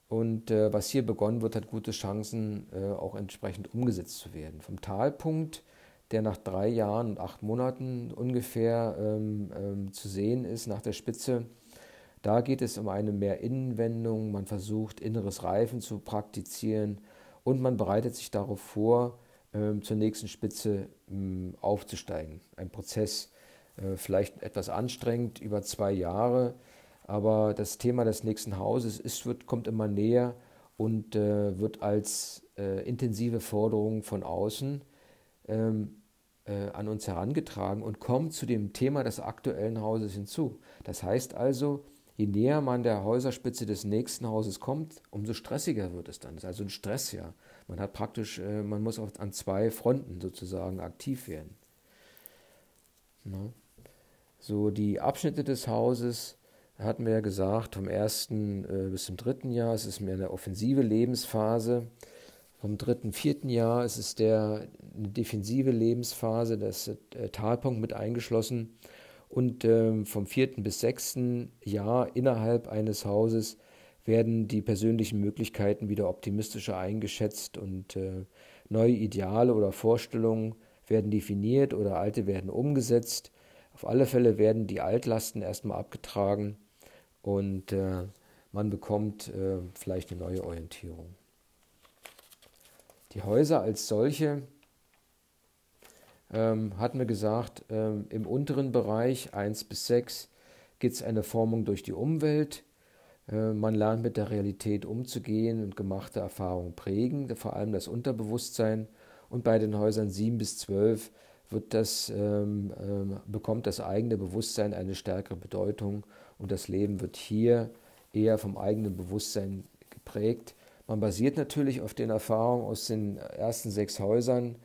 Und äh, was hier begonnen wird, hat gute Chancen, äh, auch entsprechend umgesetzt zu werden. Vom Talpunkt, der nach drei Jahren und acht Monaten ungefähr ähm, ähm, zu sehen ist, nach der Spitze, da geht es um eine mehr Innenwendung. Man versucht, inneres Reifen zu praktizieren und man bereitet sich darauf vor, ähm, zur nächsten Spitze ähm, aufzusteigen. Ein Prozess, äh, vielleicht etwas anstrengend über zwei Jahre, aber das Thema des nächsten Hauses ist, wird, kommt immer näher und äh, wird als äh, intensive Forderung von außen ähm, äh, an uns herangetragen und kommt zu dem Thema des aktuellen Hauses hinzu. Das heißt also, je näher man der Häuserspitze des nächsten Hauses kommt, umso stressiger wird es dann. Das ist also ein Stress, ja. Man hat praktisch, äh, man muss auf, an zwei Fronten sozusagen aktiv werden. So, die Abschnitte des Hauses hatten wir ja gesagt, vom ersten äh, bis zum dritten Jahr es ist mehr eine offensive Lebensphase. Vom dritten, vierten Jahr ist es eine defensive Lebensphase, das der Talpunkt mit eingeschlossen. Und ähm, vom vierten bis sechsten Jahr innerhalb eines Hauses werden die persönlichen Möglichkeiten wieder optimistischer eingeschätzt und äh, neue Ideale oder Vorstellungen werden definiert oder alte werden umgesetzt. Auf alle Fälle werden die Altlasten erstmal abgetragen und äh, man bekommt äh, vielleicht eine neue Orientierung. Die Häuser als solche ähm, hatten wir gesagt, ähm, im unteren Bereich 1 bis 6 gibt es eine Formung durch die Umwelt. Äh, man lernt mit der Realität umzugehen und gemachte Erfahrungen prägen, vor allem das Unterbewusstsein. Und bei den Häusern 7 bis 12 wird das, ähm, ähm, bekommt das eigene Bewusstsein eine stärkere Bedeutung und das Leben wird hier eher vom eigenen Bewusstsein geprägt. Man basiert natürlich auf den Erfahrungen aus den ersten sechs Häusern,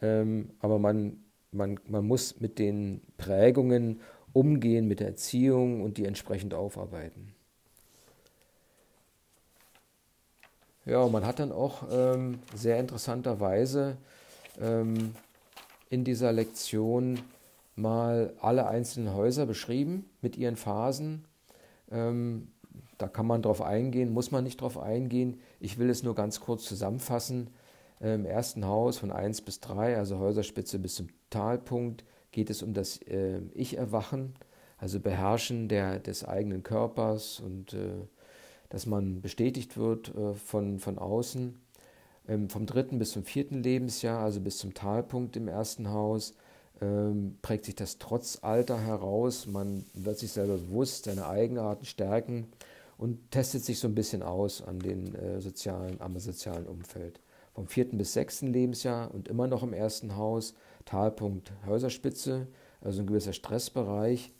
ähm, aber man, man, man muss mit den Prägungen umgehen, mit der Erziehung und die entsprechend aufarbeiten. Ja, man hat dann auch ähm, sehr interessanterweise ähm, in dieser Lektion mal alle einzelnen Häuser beschrieben mit ihren Phasen. Ähm, da kann man drauf eingehen, muss man nicht drauf eingehen. Ich will es nur ganz kurz zusammenfassen. Im ersten Haus von 1 bis 3, also Häuserspitze bis zum Talpunkt, geht es um das äh, Ich-Erwachen, also Beherrschen der, des eigenen Körpers und äh, dass man bestätigt wird äh, von, von außen. Ähm, vom dritten bis zum vierten Lebensjahr, also bis zum Talpunkt im ersten Haus, ähm, prägt sich das Trotzalter heraus. Man wird sich selber bewusst, seine Eigenarten stärken und testet sich so ein bisschen aus an den äh, sozialen, am sozialen Umfeld. Vom vierten bis sechsten Lebensjahr und immer noch im ersten Haus, Talpunkt Häuserspitze, also ein gewisser Stressbereich.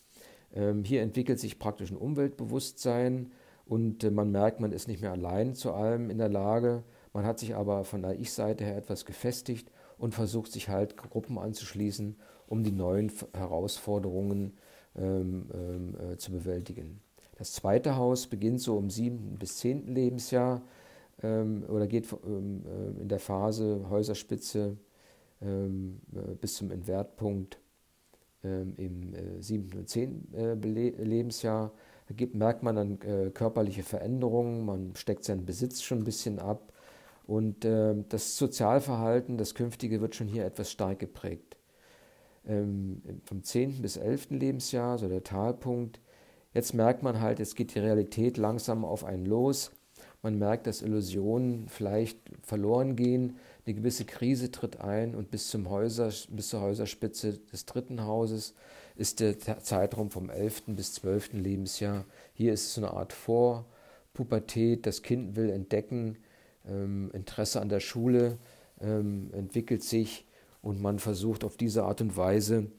Ähm, hier entwickelt sich praktisch ein Umweltbewusstsein und äh, man merkt, man ist nicht mehr allein zu allem in der Lage. Man hat sich aber von der Ich-Seite her etwas gefestigt und versucht sich halt Gruppen anzuschließen, um die neuen Herausforderungen ähm, ähm, äh, zu bewältigen. Das zweite Haus beginnt so im siebten bis zehnten Lebensjahr ähm, oder geht ähm, äh, in der Phase Häuserspitze ähm, äh, bis zum Entwertpunkt ähm, im äh, siebten und zehnten äh, Lebensjahr. Da gibt, merkt man dann äh, körperliche Veränderungen, man steckt seinen Besitz schon ein bisschen ab und äh, das Sozialverhalten, das künftige, wird schon hier etwas stark geprägt. Ähm, vom 10. bis 11. Lebensjahr, so der Talpunkt, jetzt merkt man halt, jetzt geht die Realität langsam auf einen los. Man merkt, dass Illusionen vielleicht verloren gehen, eine gewisse Krise tritt ein und bis, zum Häuser, bis zur Häuserspitze des dritten Hauses ist der Zeitraum vom 11. bis 12. Lebensjahr. Hier ist es so eine Art Vorpubertät, das Kind will entdecken, ähm, Interesse an der Schule ähm, entwickelt sich und man versucht auf diese Art und Weise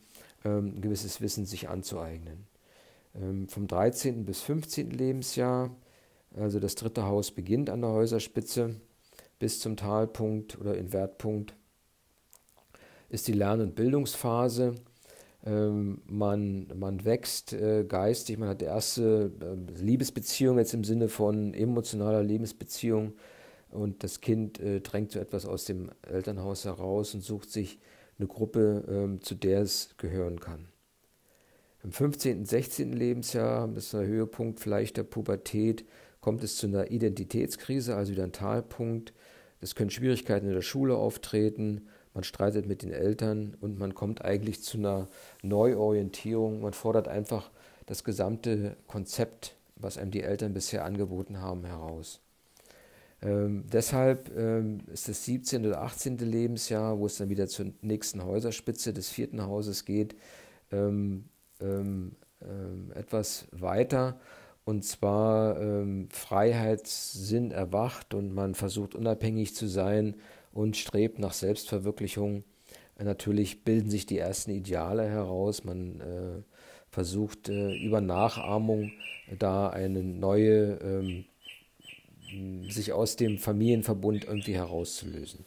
ähm, ein gewisses Wissen sich anzueignen. Ähm, vom 13. bis 15. Lebensjahr, also das dritte Haus beginnt an der Häuserspitze bis zum Talpunkt oder Invertpunkt, ist die Lern- und Bildungsphase. Ähm, man, man wächst äh, geistig, man hat erste äh, Liebesbeziehung jetzt im Sinne von emotionaler Lebensbeziehung und das Kind äh, drängt so etwas aus dem Elternhaus heraus und sucht sich eine Gruppe, ähm, zu der es gehören kann. Im 15., und 16. Lebensjahr, das ist der Höhepunkt vielleicht der Pubertät, kommt es zu einer Identitätskrise, also wieder ein Talpunkt. Es können Schwierigkeiten in der Schule auftreten, man streitet mit den Eltern und man kommt eigentlich zu einer Neuorientierung. Man fordert einfach das gesamte Konzept, was einem die Eltern bisher angeboten haben, heraus. Ähm, deshalb ähm, ist das 17. oder 18. Lebensjahr, wo es dann wieder zur nächsten Häuserspitze des vierten Hauses geht, ähm, ähm, ähm etwas weiter. Und zwar ähm, Freiheitssinn erwacht und man versucht unabhängig zu sein und strebt nach Selbstverwirklichung. Natürlich bilden sich die ersten Ideale heraus. Man äh, versucht äh, über Nachahmung da eine neue, sich aus dem Familienverbund irgendwie herauszulösen.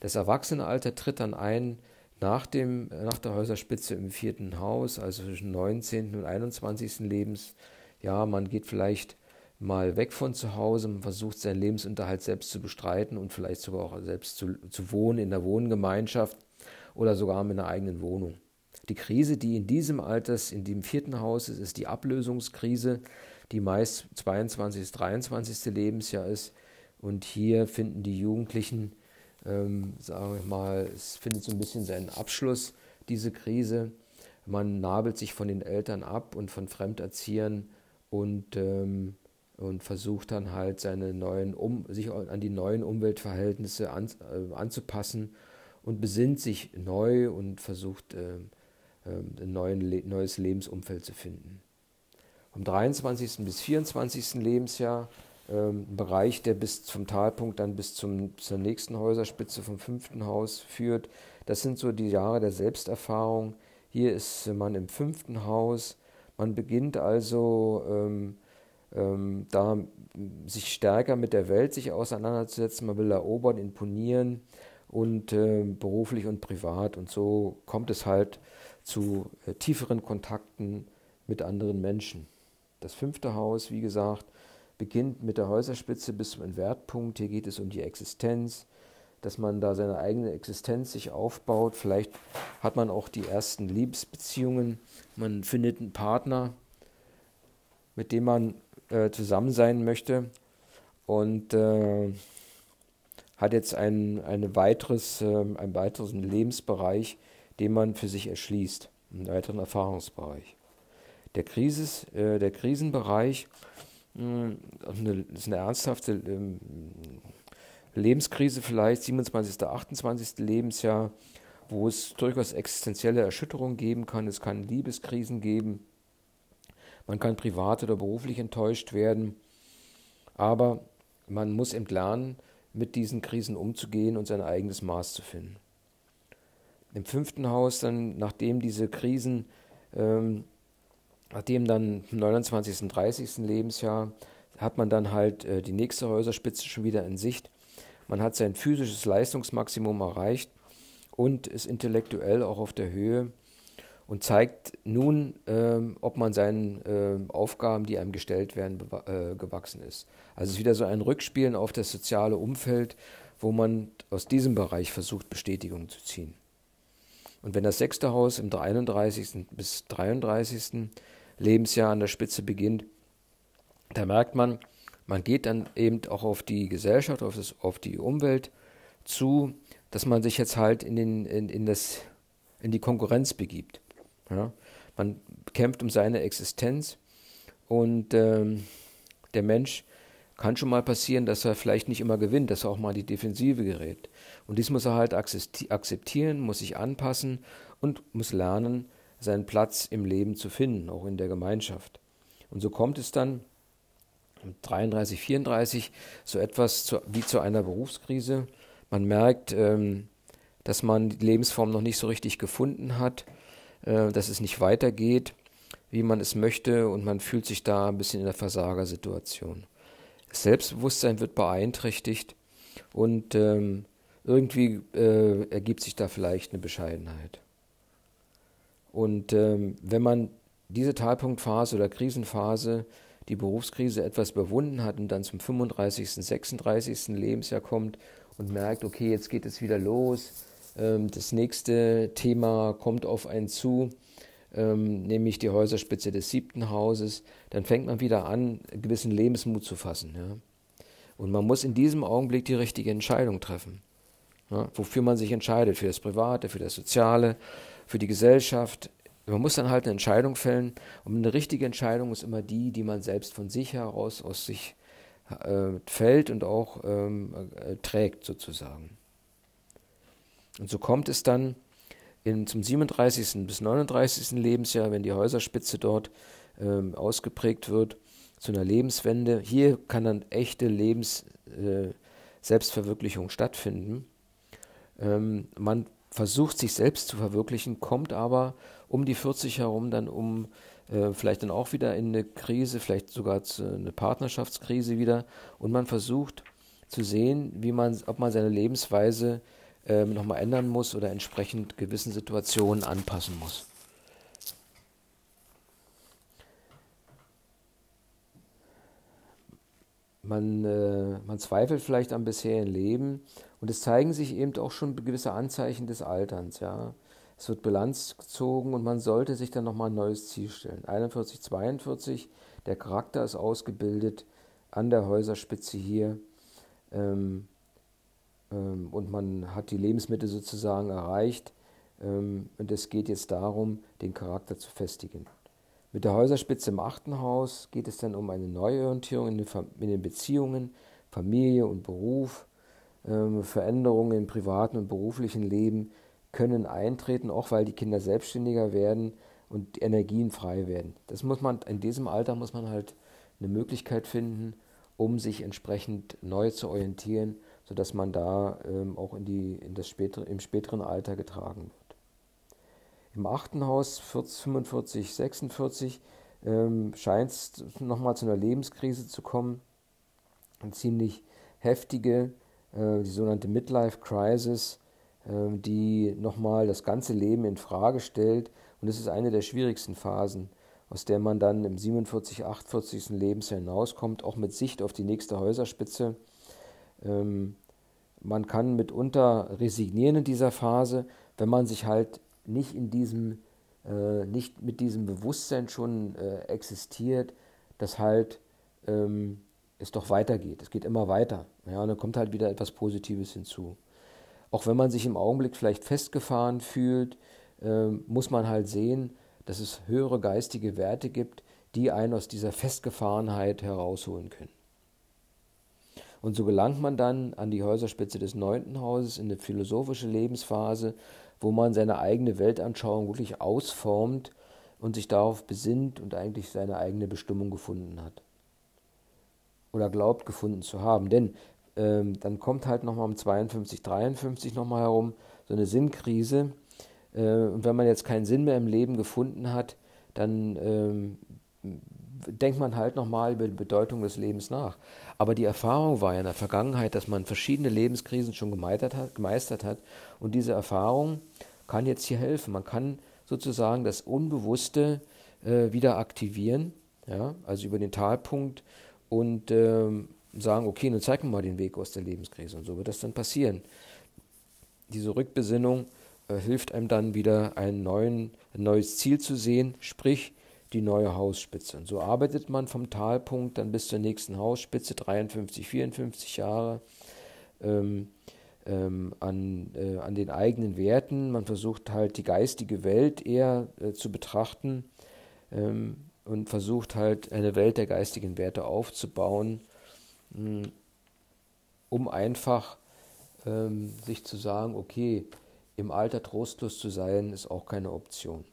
Das Erwachsenenalter tritt dann ein nach, dem, nach der Häuserspitze im vierten Haus, also zwischen 19. und 21. Lebensjahr. Man geht vielleicht mal weg von zu Hause, man versucht seinen Lebensunterhalt selbst zu bestreiten und vielleicht sogar auch selbst zu, zu wohnen in der Wohngemeinschaft oder sogar mit einer eigenen Wohnung. Die Krise, die in diesem Alters, in dem vierten Haus ist, ist die Ablösungskrise, die meist 22. bis 23. Lebensjahr ist. Und hier finden die Jugendlichen, ähm, sagen wir mal, es findet so ein bisschen seinen Abschluss, diese Krise. Man nabelt sich von den Eltern ab und von Fremderziehern und ähm, und versucht dann halt seine neuen um, sich an die neuen Umweltverhältnisse an, äh, anzupassen und besinnt sich neu und versucht äh, äh, ein neuen, neues Lebensumfeld zu finden. Vom 23. bis 24. Lebensjahr ähm, ein Bereich, der bis zum Talpunkt dann bis zum, zur nächsten Häuserspitze vom fünften Haus führt. Das sind so die Jahre der Selbsterfahrung. Hier ist man im fünften Haus. Man beginnt also ähm, ähm, da sich stärker mit der Welt sich auseinanderzusetzen. Man will erobern, imponieren und äh, beruflich und privat. Und so kommt es halt zu äh, tieferen Kontakten mit anderen Menschen. Das fünfte Haus, wie gesagt, beginnt mit der Häuserspitze bis zum Entwertpunkt. Hier geht es um die Existenz, dass man da seine eigene Existenz sich aufbaut. Vielleicht hat man auch die ersten Liebesbeziehungen. Man findet einen Partner, mit dem man äh, zusammen sein möchte und äh, hat jetzt ein, eine weiteres, äh, einen weiteren Lebensbereich, den man für sich erschließt, einen weiteren Erfahrungsbereich. Der, Krisis, äh, der Krisenbereich mh, eine, ist eine ernsthafte ähm, Lebenskrise vielleicht, 27., 28. Lebensjahr, wo es durchaus existenzielle Erschütterungen geben kann. Es kann Liebeskrisen geben, man kann privat oder beruflich enttäuscht werden, aber man muss eben lernen, mit diesen Krisen umzugehen und sein eigenes Maß zu finden. Im fünften Haus dann, nachdem diese Krisen, ähm, nachdem dann im 29. und 30. Lebensjahr, hat man dann halt äh, die nächste Häuserspitze schon wieder in Sicht. Man hat sein physisches Leistungsmaximum erreicht und ist intellektuell auch auf der Höhe und zeigt nun, ähm, ob man seinen äh, Aufgaben, die einem gestellt werden, äh, gewachsen ist. Also es ist wieder so ein Rückspielen auf das soziale Umfeld, wo man aus diesem Bereich versucht, Bestätigung zu ziehen. Und wenn das sechste Haus im 31. bis 33. Lebensjahr an der Spitze beginnt, da merkt man, man geht dann eben auch auf die Gesellschaft, auf, das, auf die Umwelt zu, dass man sich jetzt halt in, den, in, in, das, in die Konkurrenz begibt. Ja? Man kämpft um seine Existenz und ähm, der Mensch kann schon mal passieren, dass er vielleicht nicht immer gewinnt, dass er auch mal in die Defensive gerät. Und dies muss er halt akzeptieren, muss sich anpassen und muss lernen, seinen Platz im Leben zu finden, auch in der Gemeinschaft. Und so kommt es dann 33, 34 so etwas zu, wie zu einer Berufskrise. Man merkt, ähm, dass man die Lebensform noch nicht so richtig gefunden hat äh, dass es nicht weitergeht, wie man es möchte und man fühlt sich da ein bisschen in der Versagersituation. Das Selbstbewusstsein wird beeinträchtigt und ähm, irgendwie äh, ergibt sich da vielleicht eine Bescheidenheit. Und ähm, wenn man diese Talpunktphase oder Krisenphase, die Berufskrise etwas überwunden hat und dann zum 35., 36. Lebensjahr kommt und merkt, okay, jetzt geht es wieder los, ähm, das nächste Thema kommt auf einen zu. ähm, nämlich die Häuserspitze des siebten Hauses, dann fängt man wieder an, gewissen Lebensmut zu fassen. Ja? Und man muss in diesem Augenblick die richtige Entscheidung treffen. Ja? Wofür man sich entscheidet, für das Private, für das Soziale, für die Gesellschaft. Man muss dann halt eine Entscheidung fällen. Und eine richtige Entscheidung ist immer die, die man selbst von sich heraus aus sich äh, fällt und auch ähm, äh, trägt sozusagen. Und so kommt es dann in, zum 37. bis 39. Lebensjahr, wenn die Häuserspitze dort ähm, ausgeprägt wird, zu einer Lebenswende. Hier kann dann echte Lebens äh, Selbstverwirklichung stattfinden. Ähm, man versucht sich selbst zu verwirklichen, kommt aber um die 40 herum dann um äh, vielleicht dann auch wieder in eine Krise, vielleicht sogar zu eine Partnerschaftskrise wieder und man versucht zu sehen, wie man, ob man seine Lebensweise ähm, nochmal ändern muss oder entsprechend gewissen Situationen anpassen muss. Man, äh, man zweifelt vielleicht am bisherigen Leben und es zeigen sich eben auch schon gewisse Anzeichen des Alterns. Ja. Es wird Bilanz gezogen und man sollte sich dann nochmal ein neues Ziel stellen. 41, 42, der Charakter ist ausgebildet an der Häuserspitze hier. Ähm, ähm, und man hat die Lebensmittel sozusagen erreicht. Ähm, und es geht jetzt darum, den Charakter zu festigen. Mit der Häuserspitze im achten Haus geht es dann um eine Neuorientierung in den, in den Beziehungen, Familie und Beruf. Ähm, Veränderungen im privaten und beruflichen Leben können eintreten, auch weil die Kinder selbstständiger werden und Energien frei werden. Das muss man, in diesem Alter muss man halt eine Möglichkeit finden, um sich entsprechend neu zu orientieren sodass man da ähm, auch in die, in das spätere, im späteren Alter getragen wird. Im achten Haus 45, 46 ähm, scheint es nochmal zu einer Lebenskrise zu kommen. Eine ziemlich heftige, äh, die sogenannte Midlife Crisis, äh, die nochmal das ganze Leben in Frage stellt. Und es ist eine der schwierigsten Phasen, aus der man dann im 47, 48. Lebensjahr hinauskommt, auch mit Sicht auf die nächste Häuserspitze. Ähm, man kann mitunter resignieren in dieser Phase, wenn man sich halt nicht in diesem, äh, nicht mit diesem Bewusstsein schon existiert, dass halt ähm, es doch weitergeht. Es geht immer weiter. Ja, und dann kommt halt wieder etwas Positives hinzu. Auch wenn man sich im Augenblick vielleicht festgefahren fühlt, äh, muss man halt sehen, dass es höhere geistige Werte gibt, die einen aus dieser Festgefahrenheit herausholen können. Und so gelangt man dann an die Häuserspitze des neunten Hauses in eine philosophische Lebensphase, wo man seine eigene Weltanschauung wirklich ausformt und sich darauf besinnt und eigentlich seine eigene Bestimmung gefunden hat. Oder glaubt gefunden zu haben. Denn ähm, dann kommt halt nochmal um 52, 53 nochmal herum so eine Sinnkrise. Äh, und wenn man jetzt keinen Sinn mehr im Leben gefunden hat, dann ähm, denkt man halt nochmal über die Bedeutung des Lebens nach. Aber die Erfahrung war ja in der Vergangenheit, dass man verschiedene Lebenskrisen schon gemeistert hat, gemeistert hat. Und diese Erfahrung kann jetzt hier helfen. Man kann sozusagen das Unbewusste äh, wieder aktivieren, ja, also über den Talpunkt und ähm, sagen, okay, nun zeig mir mal den Weg aus der Lebenskrise. Und so wird das dann passieren. Diese Rückbesinnung äh, hilft einem dann wieder neuen, ein neues Ziel zu sehen, sprich die neue Hausspitze. Und so arbeitet man vom Talpunkt dann bis zur nächsten Hausspitze, 53, 54 Jahre, ähm, ähm, an, äh, an den eigenen Werten. Man versucht halt die geistige Welt eher äh, zu betrachten ähm, und versucht halt eine Welt der geistigen Werte aufzubauen, um einfach ähm, sich zu sagen, okay, im Alter trostlos zu sein, ist auch keine Option.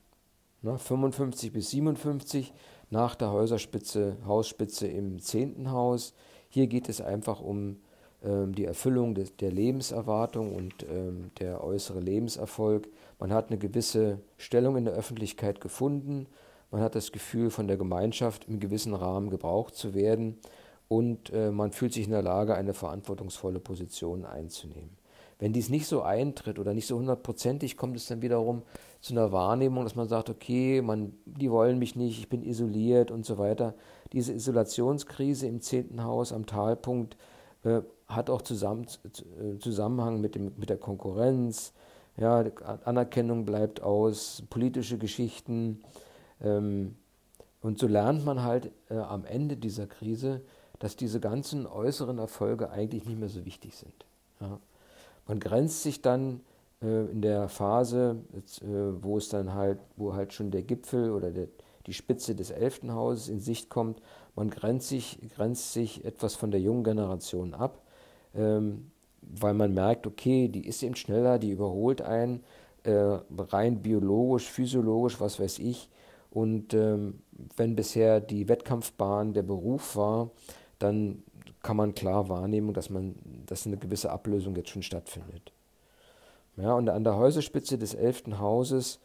Ne, 55 bis 57 nach der Häuserspitze, Hausspitze im 10. Haus. Hier geht es einfach um ähm, die Erfüllung des, der Lebenserwartung und ähm, der äußere Lebenserfolg. Man hat eine gewisse Stellung in der Öffentlichkeit gefunden. Man hat das Gefühl, von der Gemeinschaft im gewissen Rahmen gebraucht zu werden und äh, man fühlt sich in der Lage, eine verantwortungsvolle Position einzunehmen. Wenn dies nicht so eintritt oder nicht so hundertprozentig, kommt es dann wiederum zu einer Wahrnehmung, dass man sagt, okay, man, die wollen mich nicht, ich bin isoliert und so weiter. Diese Isolationskrise im zehnten Haus am Talpunkt äh, hat auch zusammen, äh, Zusammenhang mit, dem, mit der Konkurrenz, Ja, Anerkennung bleibt aus, politische Geschichten. Ähm, und so lernt man halt äh, am Ende dieser Krise, dass diese ganzen äußeren Erfolge eigentlich nicht mehr so wichtig sind. Ja. Man grenzt sich dann äh, in der Phase, jetzt, äh, wo es dann halt, wo halt schon der Gipfel oder der, die Spitze des elften Hauses in Sicht kommt, man grenzt sich, grenzt sich etwas von der jungen Generation ab, ähm, weil man merkt, okay, die ist eben schneller, die überholt einen, äh, rein biologisch, physiologisch, was weiß ich. Und ähm, wenn bisher die Wettkampfbahn der Beruf war, dann kann man klar wahrnehmen, dass man, dass eine gewisse Ablösung jetzt schon stattfindet. Ja, und an der Häuserspitze des elften Hauses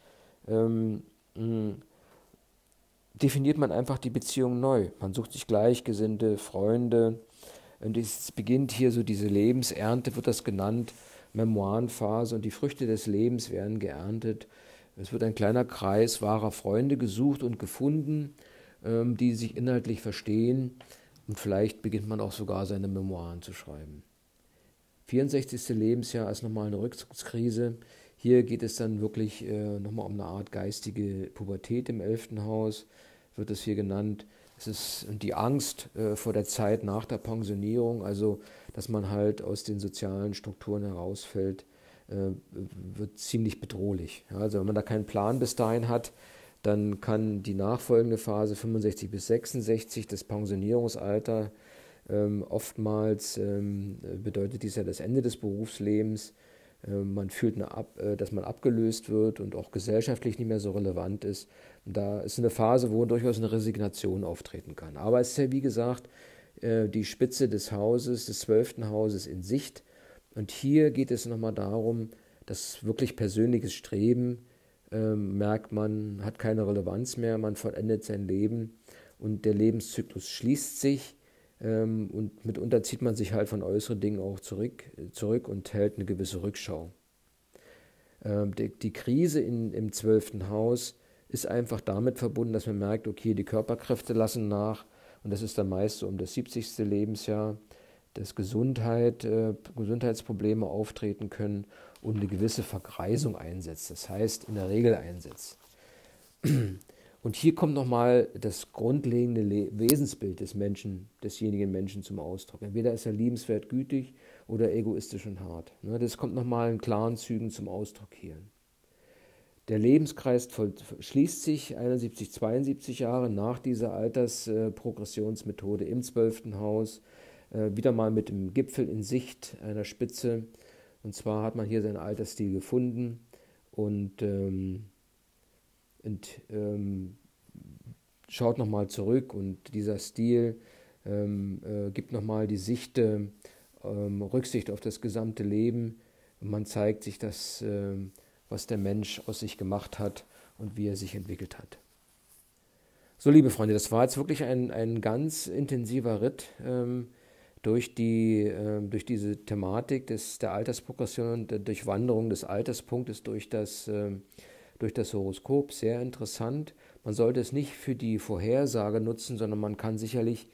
ähm, definiert man einfach die Beziehung neu. Man sucht sich Gleichgesinnte, Freunde. Und es beginnt hier so diese Lebensernte, wird das genannt, Memoirenphase und die Früchte des Lebens werden geerntet. Es wird ein kleiner Kreis wahrer Freunde gesucht und gefunden, ähm, die sich inhaltlich verstehen. Und vielleicht beginnt man auch sogar seine Memoiren zu schreiben. 64. Lebensjahr ist nochmal eine Rückzugskrise. Hier geht es dann wirklich äh, nochmal um eine Art geistige Pubertät im elften Haus, wird es hier genannt. Es ist die Angst äh, vor der Zeit nach der Pensionierung, also dass man halt aus den sozialen Strukturen herausfällt, äh, wird ziemlich bedrohlich. Ja, also wenn man da keinen Plan bis dahin hat, dann kann die nachfolgende Phase 65 bis 66, das Pensionierungsalter, ähm, oftmals ähm, bedeutet dies ja das Ende des Berufslebens. Ähm, man fühlt, Ab, äh, dass man abgelöst wird und auch gesellschaftlich nicht mehr so relevant ist. Und da ist eine Phase, wo durchaus eine Resignation auftreten kann. Aber es ist ja, wie gesagt, äh, die Spitze des Hauses, des zwölften Hauses in Sicht. Und hier geht es nochmal darum, dass wirklich persönliches Streben ähm, merkt, man hat keine Relevanz mehr, man vollendet sein Leben und der Lebenszyklus schließt sich ähm, und mitunter zieht man sich halt von äußeren Dingen auch zurück, zurück und hält eine gewisse Rückschau. Ähm, die, die, Krise in, im zwölften Haus ist einfach damit verbunden, dass man merkt, okay, die Körperkräfte lassen nach und das ist dann meist so um das 70. Lebensjahr, dass Gesundheit, äh, Gesundheitsprobleme auftreten können und eine gewisse Vergreisung einsetzt, das heißt in der Regel einsetzt. Und hier kommt nochmal das grundlegende Le Wesensbild des Menschen, desjenigen Menschen zum Ausdruck. Entweder ist er liebenswert gütig oder egoistisch und hart. Ne, das kommt nochmal in klaren Zügen zum Ausdruck hier. Der Lebenskreis schließt sich 71, 72 Jahre nach dieser Altersprogressionsmethode im zwölften Haus, äh, wieder mal mit dem Gipfel in Sicht einer Spitze. Und zwar hat man hier seinen Altersstil gefunden und ähm, und ähm, schaut nochmal zurück und dieser Stil ähm, äh, gibt nochmal die Sicht, äh, Rücksicht auf das gesamte Leben. Man zeigt sich das, äh, was der Mensch aus sich gemacht hat und wie er sich entwickelt hat. So, liebe Freunde, das war jetzt wirklich ein, ein ganz intensiver Ritt ähm, durch, die, äh, durch diese Thematik des, der Altersprogression und der Durchwanderung des Alterspunktes durch das äh, durch das Horoskop sehr interessant. Man sollte es nicht für die Vorhersage nutzen, sondern man kann sicherlich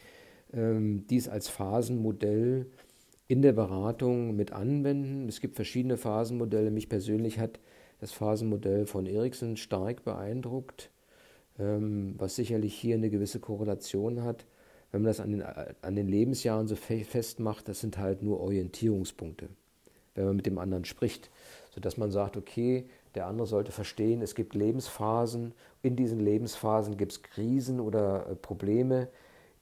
ähm, dies als Phasenmodell in der Beratung mit anwenden. Es gibt verschiedene Phasenmodelle. Mich persönlich hat das Phasenmodell von Erikson stark beeindruckt, ähm, was sicherlich hier eine gewisse Korrelation hat. Wenn man das an den, an den Lebensjahren so festmacht, das sind halt nur Orientierungspunkte, wenn man mit dem anderen spricht, sodass man sagt, okay, der andere sollte verstehen, es gibt Lebensphasen. In diesen Lebensphasen gibt es Krisen oder äh, Probleme,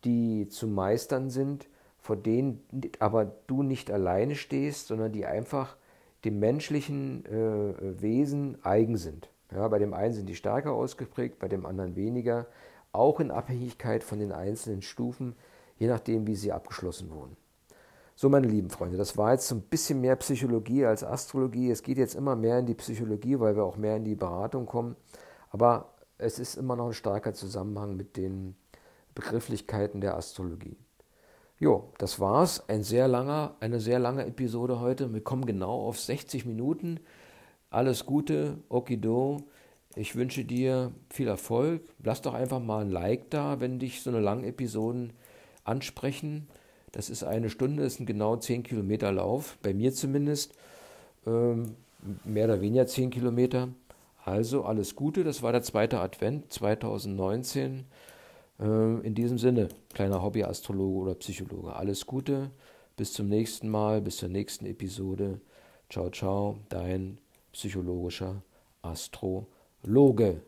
die zu meistern sind, vor denen aber du nicht alleine stehst, sondern die einfach dem menschlichen äh, Wesen eigen sind. Ja, bei dem einen sind die stärker ausgeprägt, bei dem anderen weniger, auch in Abhängigkeit von den einzelnen Stufen, je nachdem, wie sie abgeschlossen wurden. So, meine lieben Freunde, das war jetzt so ein bisschen mehr Psychologie als Astrologie. Es geht jetzt immer mehr in die Psychologie, weil wir auch mehr in die Beratung kommen. Aber es ist immer noch ein starker Zusammenhang mit den Begrifflichkeiten der Astrologie. Jo, das war's. Ein sehr langer, eine sehr lange Episode heute. Wir kommen genau auf 60 Minuten. Alles Gute, Okido. Ich wünsche dir viel Erfolg. Lass doch einfach mal ein Like da, wenn dich so eine lange Episoden ansprechen. Das ist eine Stunde, ist ein genau 10 Kilometer Lauf, bei mir zumindest. Ähm, mehr oder weniger 10 Kilometer. Also alles Gute, das war der zweite Advent 2019. Äh, in diesem Sinne, kleiner Hobbyastrologe oder Psychologe, alles Gute, bis zum nächsten Mal, bis zur nächsten Episode. Ciao, ciao, dein psychologischer Astrologe.